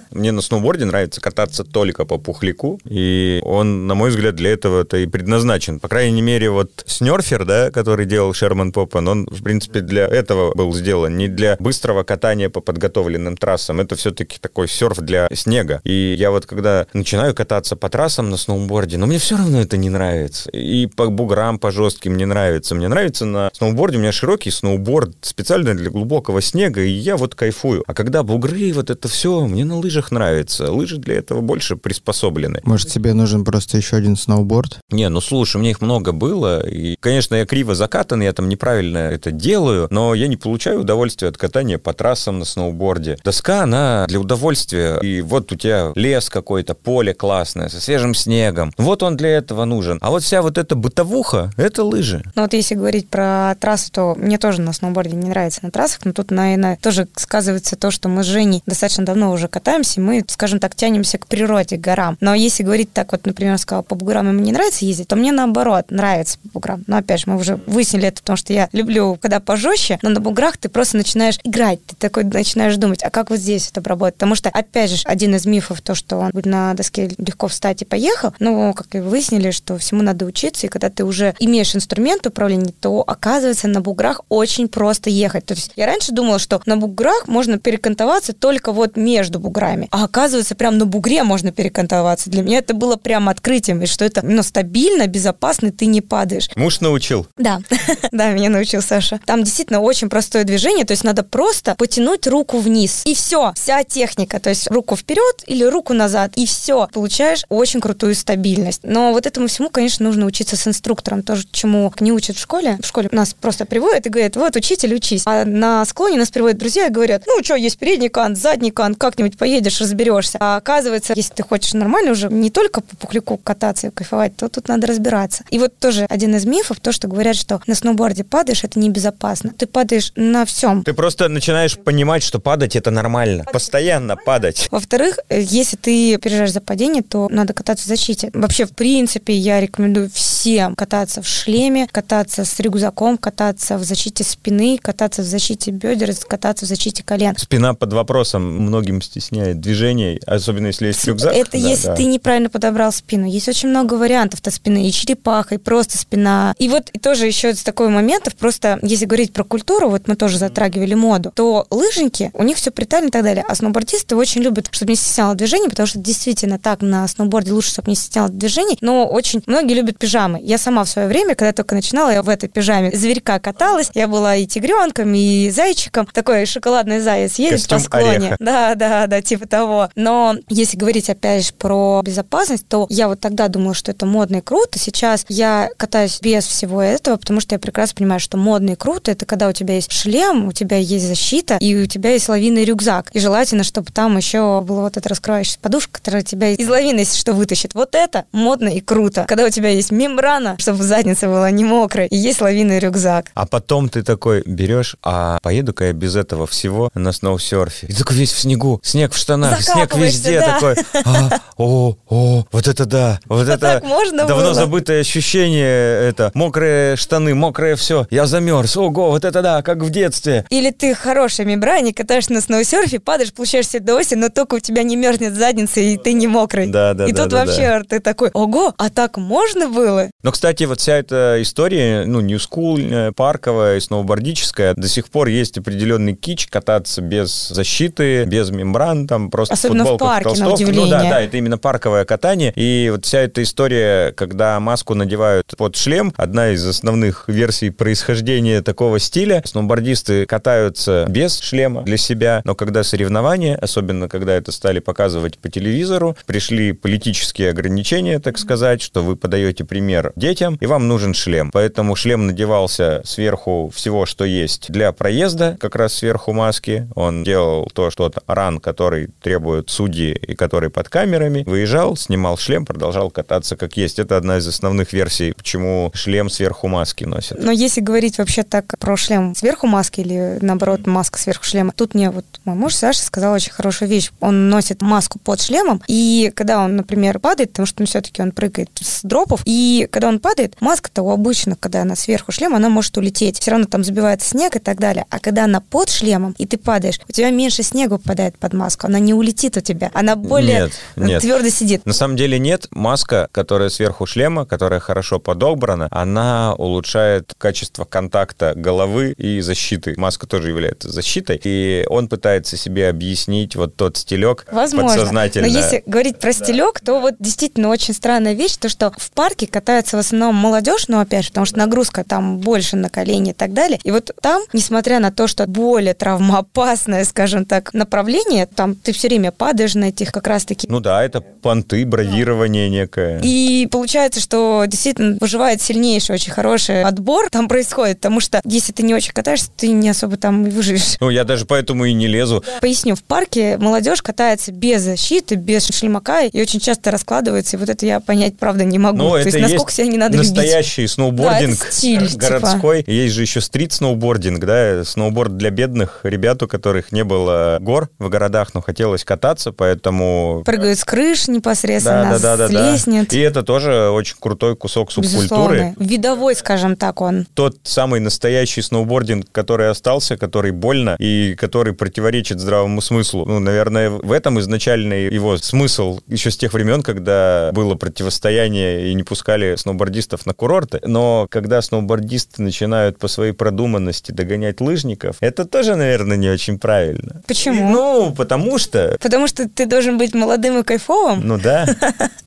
Мне на сноуборде нравится кататься только по пухляку, и он, на мой взгляд, для этого-то и предназначен. По крайней мере, вот снерфер, да, который делал Шерман Поппен, он, в принципе, для этого был сделан, не для быстрого катания по подготовленным трассам. Это все-таки такой серф для снега. И я вот когда начинаю кататься по трассам на сноуборде, но мне все равно это не нравится. И по буграм, по жестким не нравится. Мне нравится на сноуборде, у меня широкий сноуборд специально для глубокого снега, и я вот кайфую. А когда бугры, вот это все, мне на лыжах нравится. Лыжи для этого больше приспособлены. Может, тебе нужен просто еще один сноуборд? Не, ну слушай, у меня их много было, и, конечно, я криво закатан, я там неправильно это делаю, но я не получаю удовольствия от катания по трассам на сноуборде. Доска, она для удовольствия, и вот у тебя лес какой-то, поле классное, со свежим снегом. Вот он для этого нужен. А вот вся вот эта бытовуха, это лыжи. Ну вот если говорить про трассу, то мне тоже на сноуборде не нравится на трассах, но тут, наверное, тоже сказывается то, что мы с Женей достаточно давно уже катаемся, и мы, скажем так, тянемся к природе, к горам. Но если говорить так вот, например, сказала, по буграм ему не нравится ездить, то мне наоборот нравится по буграм. Но опять же, мы уже выяснили это, потому что я люблю, когда пожестче, но на буграх ты просто начинаешь играть, ты такой начинаешь думать, а как вот здесь это обработать? Потому что, опять же, один из мифов, то, что он будет на доске легко встать и поехал, но, как и выяснили, что всему надо учиться, и когда ты уже имеешь инструмент управления, то, оказывается, на буграх очень просто ехать. То есть я раньше думала, что на буграх можно перекантоваться только вот между буграми, а оказывается, прям на бугре можно перекантоваться. Для меня это было прям открытием, и что это ну, стабильно, безопасно, ты не падаешь. Муж научил. Да, да, меня научил Саша. Там действительно очень простое движение, то есть надо просто потянуть руку вниз, и все, вся техника, то есть руку вперед или руку назад, и все, получаешь очень крутую стабильность. Но вот этому всему, конечно, нужно учиться с инструктором, тоже чему не учат в школе. В школе нас просто приводят и говорят, вот, учитель, учись. А на склоне нас приводят друзья и говорят, ну, что, есть передний кант, задний кант, как-нибудь поедешь, разберешься. А оказывается, если ты хочешь нормально уже не только по пухляку кататься и кайфовать, то тут надо разбираться. И вот тоже один из мифов, то, что говорят, что на сноуборде падаешь, это небезопасно. Ты падаешь на всем. Ты просто начинаешь понимать, что падать это нормально. Постоянно падать. Во-вторых, если ты переживаешь за падение, то надо кататься в защите. Вообще, в принципе, я рекомендую всем кататься в шлеме, кататься с рюкзаком, кататься в защите спины, кататься в защите бедер, кататься в защите колен. Спина под вопросом многим стесняет движений, особенно если есть рюкзак. Это Да, если да. ты неправильно подобрал спину. Есть очень много вариантов-то спины. И черепаха, и просто спина. И вот и тоже еще из такого моментов, просто если говорить про культуру, вот мы тоже затрагивали моду, то лыжники, у них все притально и так далее. А сноубордисты очень любят, чтобы не стесняло движение, потому что действительно так на сноуборде лучше, чтобы не стесняло движений. Но очень многие любят пижамы. Я сама в свое время, когда только начинала, я в этой пижаме зверька каталась. Я была и тигренком, и зайчиком. Такой шоколадный заяц едет по склоне. ореха. Да, да, да, типа того. Но если говорить опять же про безопасность, то я вот тогда думала, что это модно и круто. Сейчас я катаюсь без всего этого, потому что я прекрасно понимаю, что модно и круто это когда у тебя есть шлем, у тебя есть защита, и у тебя есть лавинный рюкзак. И желательно, чтобы там еще была вот эта раскрывающаяся подушка, которая тебя из лавины, если что, вытащит. Вот это модно и круто. Когда у тебя есть мембрана, чтобы задница была не мокрой, и есть лавинный рюкзак. А потом ты такой берешь, а поеду-ка я без этого всего на сноусерфе. И такой весь в снегу, снег в штанах, снег везде. да. Такой, а, о, о, вот это да, вот это так можно давно было? забытое ощущение, это мокрые штаны, мокрое все. Я замерз, ого, вот это да, как в детстве. Или ты хороший мембране, катаешься на сноусерфе, падаешь, получаешь себе удовольствие, но только у тебя не мерзнет задница, и ты не мокрый. Да, да, И да, тут да, вообще ты такой, ого, а так можно было? Но, кстати, вот вся эта история, ну, New School, парковая, сноубордическая, до сих пор есть определенный кич кататься без защиты, без мембран, там просто Особенно в футболка, парке, на толстовка. Ну да, удивление. да, это именно парковое катание. И вот вся эта история, когда маску надевают под шлем, одна из основных версий происхождения такого стиля. Сноубордисты катаются без шлема для себя, но когда соревнования, особенно когда это стали показывать по телевизору, пришли политические ограничения, так сказать, что вы подаете пример детям, и вам нужен шлем. Поэтому шлем надевался сверху всего, что есть для проезда, как раз сверху маски. Он делал то, что ран, который требуют судьи и который под камерами, выезжал, снимал шлем, продолжал кататься как есть. Это одна из основных версий, почему шлем сверху маски носят. Но если говорить вообще так про шлем сверху маски или наоборот маска сверху шлема, тут мне вот мой муж Саша сказал очень хорошую вещь. Он носит маску под шлемом, и когда он, например, падает, потому что ну, все-таки он прыгает с дропов, и когда он падает, маска-то у обычных, когда она сверху шлема, она может улететь. Все равно там забивается снег и так далее. А когда она под шлемом, и ты падаешь, у тебя меньше снега попадает под маску, она не улетит у тебя, она более Нет, нет. твердо сидит. На самом деле нет. Маска, которая сверху шлема, которая хорошо подобрана, она улучшает качество контакта головы и защиты. Маска тоже является защитой. И он пытается себе объяснить вот тот стилек Возможно. подсознательно. Но если говорить про стилек, то вот действительно очень странная вещь, то что в парке катается в основном молодежь, но опять же, потому что нагрузка там больше на колени и так далее. И вот там, несмотря на то, что более травмоопасное, скажем так, направление, там ты все время падаешь на этих как раз-таки Ну да, это понты, бравирование некое. И получается, что действительно выживает сильнейший, очень хороший отбор там происходит, потому что если ты не очень катаешься, ты не особо там и выживешь. Ну, я даже поэтому и не лезу. Поясню, в парке молодежь катается без защиты, без шлемака, и очень часто раскладывается, и вот это я понять, правда, не могу. Ну, То это есть, насколько себя не надо любить. настоящий сноубординг Да, стиль, типа. городской. Есть же еще стрит-сноубординг, да, сноуборд для бедных ребят, у которых не было гор в городах, но хотелось кататься, поэтому... Прыгают с крыш непосредственно, Да, да, да, да, с да. лестниц. И это тоже очень крутой кусок субкультуры. Безусловно. Видовой, скажем так, он. Тот самый настоящий сноубординг, который остался, который больно и который противоречит здравому смыслу. Ну, наверное, в этом изначальный его смысл еще с тех времен, когда было противостояние и не пускали сноубордистов на курорты. Но когда сноубордисты начинают по своей продуманности догонять лыжников, это тоже, наверное, не очень правильно. Почему? Ну, потому что... Потому что ты должен быть молодым и кайфовым. Ну да,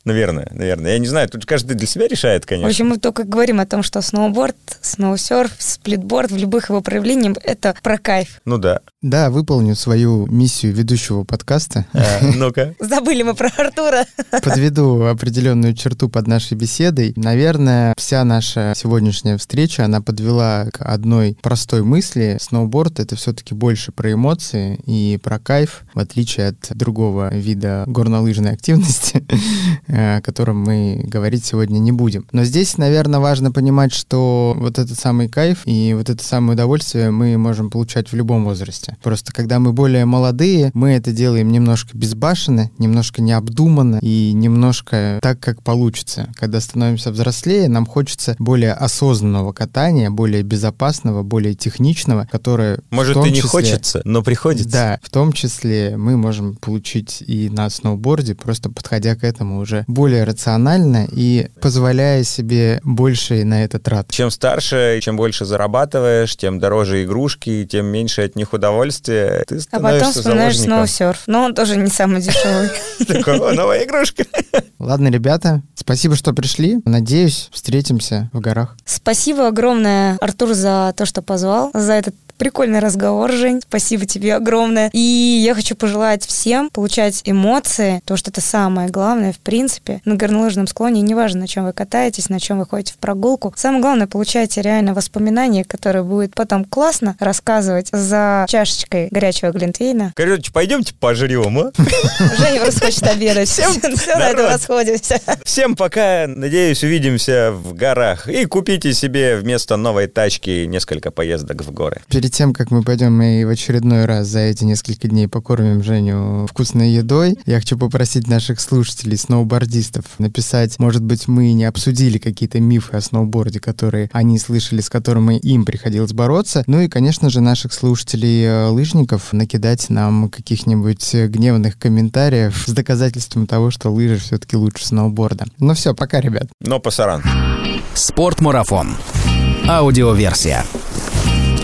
наверное, наверное. Я не знаю, тут каждый для себя решает, В конечно. общем, мы только говорим о том, что сноуборд, сноусерф, сплитборд в любых его проявлениях — это про кайф. Ну да. Да, выполню свою миссию ведущего подкаста. А, Ну-ка. Забыли мы про Артура. Подведу определенную черту под нашей беседой. Наверное, вся наша сегодняшняя встреча, она подвела к одной простой мысли. Сноуборд — это все-таки больше про эмоции и про кайф, в отличие от другого вида горнолыжной активности, о котором мы говорить сегодня не будем. Но здесь, наверное, важно понимать, что вот этот самый кайф и вот это самое удовольствие мы можем получать в любом возрасте. Просто когда мы более молодые, мы это делаем немножко безбашенно, немножко необдуманно и немножко так, как получится. Когда становимся взрослее, нам хочется более осознанного катания, более безопасного, более техничного, которое Может, и не числе- хочется, но приходится. да, в том числе мы можем получить и на сноуборде, просто подходя к этому уже более рационально и позволяя себе больше на это трат. Чем старше, чем больше зарабатываешь, тем дороже игрушки, тем меньше от них удовольствия. Ты А потом становишься вспоминаешь сноусерф. Но он тоже не самый дешевый. Такого, новая игрушка. Ладно, ребята, спасибо, что пришли. Надеюсь, встретимся в горах. Спасибо огромное, Артур, за то, что позвал, за этот прикольный разговор, Жень. Спасибо тебе огромное. И я хочу пожелать всем получать эмоции, то, что это самое главное, в принципе, на горнолыжном склоне. Неважно, на чем вы катаетесь, на чем вы ходите в прогулку. Самое главное, получайте реально воспоминания, которые будет потом классно рассказывать за чашечкой горячего глинтвейна. Короче, пойдемте пожрем, а? Женя просто хочет обедать. Все на это расходимся. Всем пока. Надеюсь, увидимся в горах. И купите себе вместо новой тачки несколько поездок в горы. Перед тем, как мы пойдем и в очередной раз за эти несколько дней покормим Женю вкусной едой, я хочу попросить наших слушателей, сноубордистов, написать, может быть, мы не обсудили какие-то мифы о сноуборде, которые они слышали, с которыми им приходилось бороться. Ну и, конечно же, наших слушателей-лыжников накидать нам каких-нибудь э, гневных комментариев с доказательством того, что лыжи все-таки лучше сноуборда. Ну все, пока, ребят. Но пасаран. Спортмарафон. Аудиоверсия.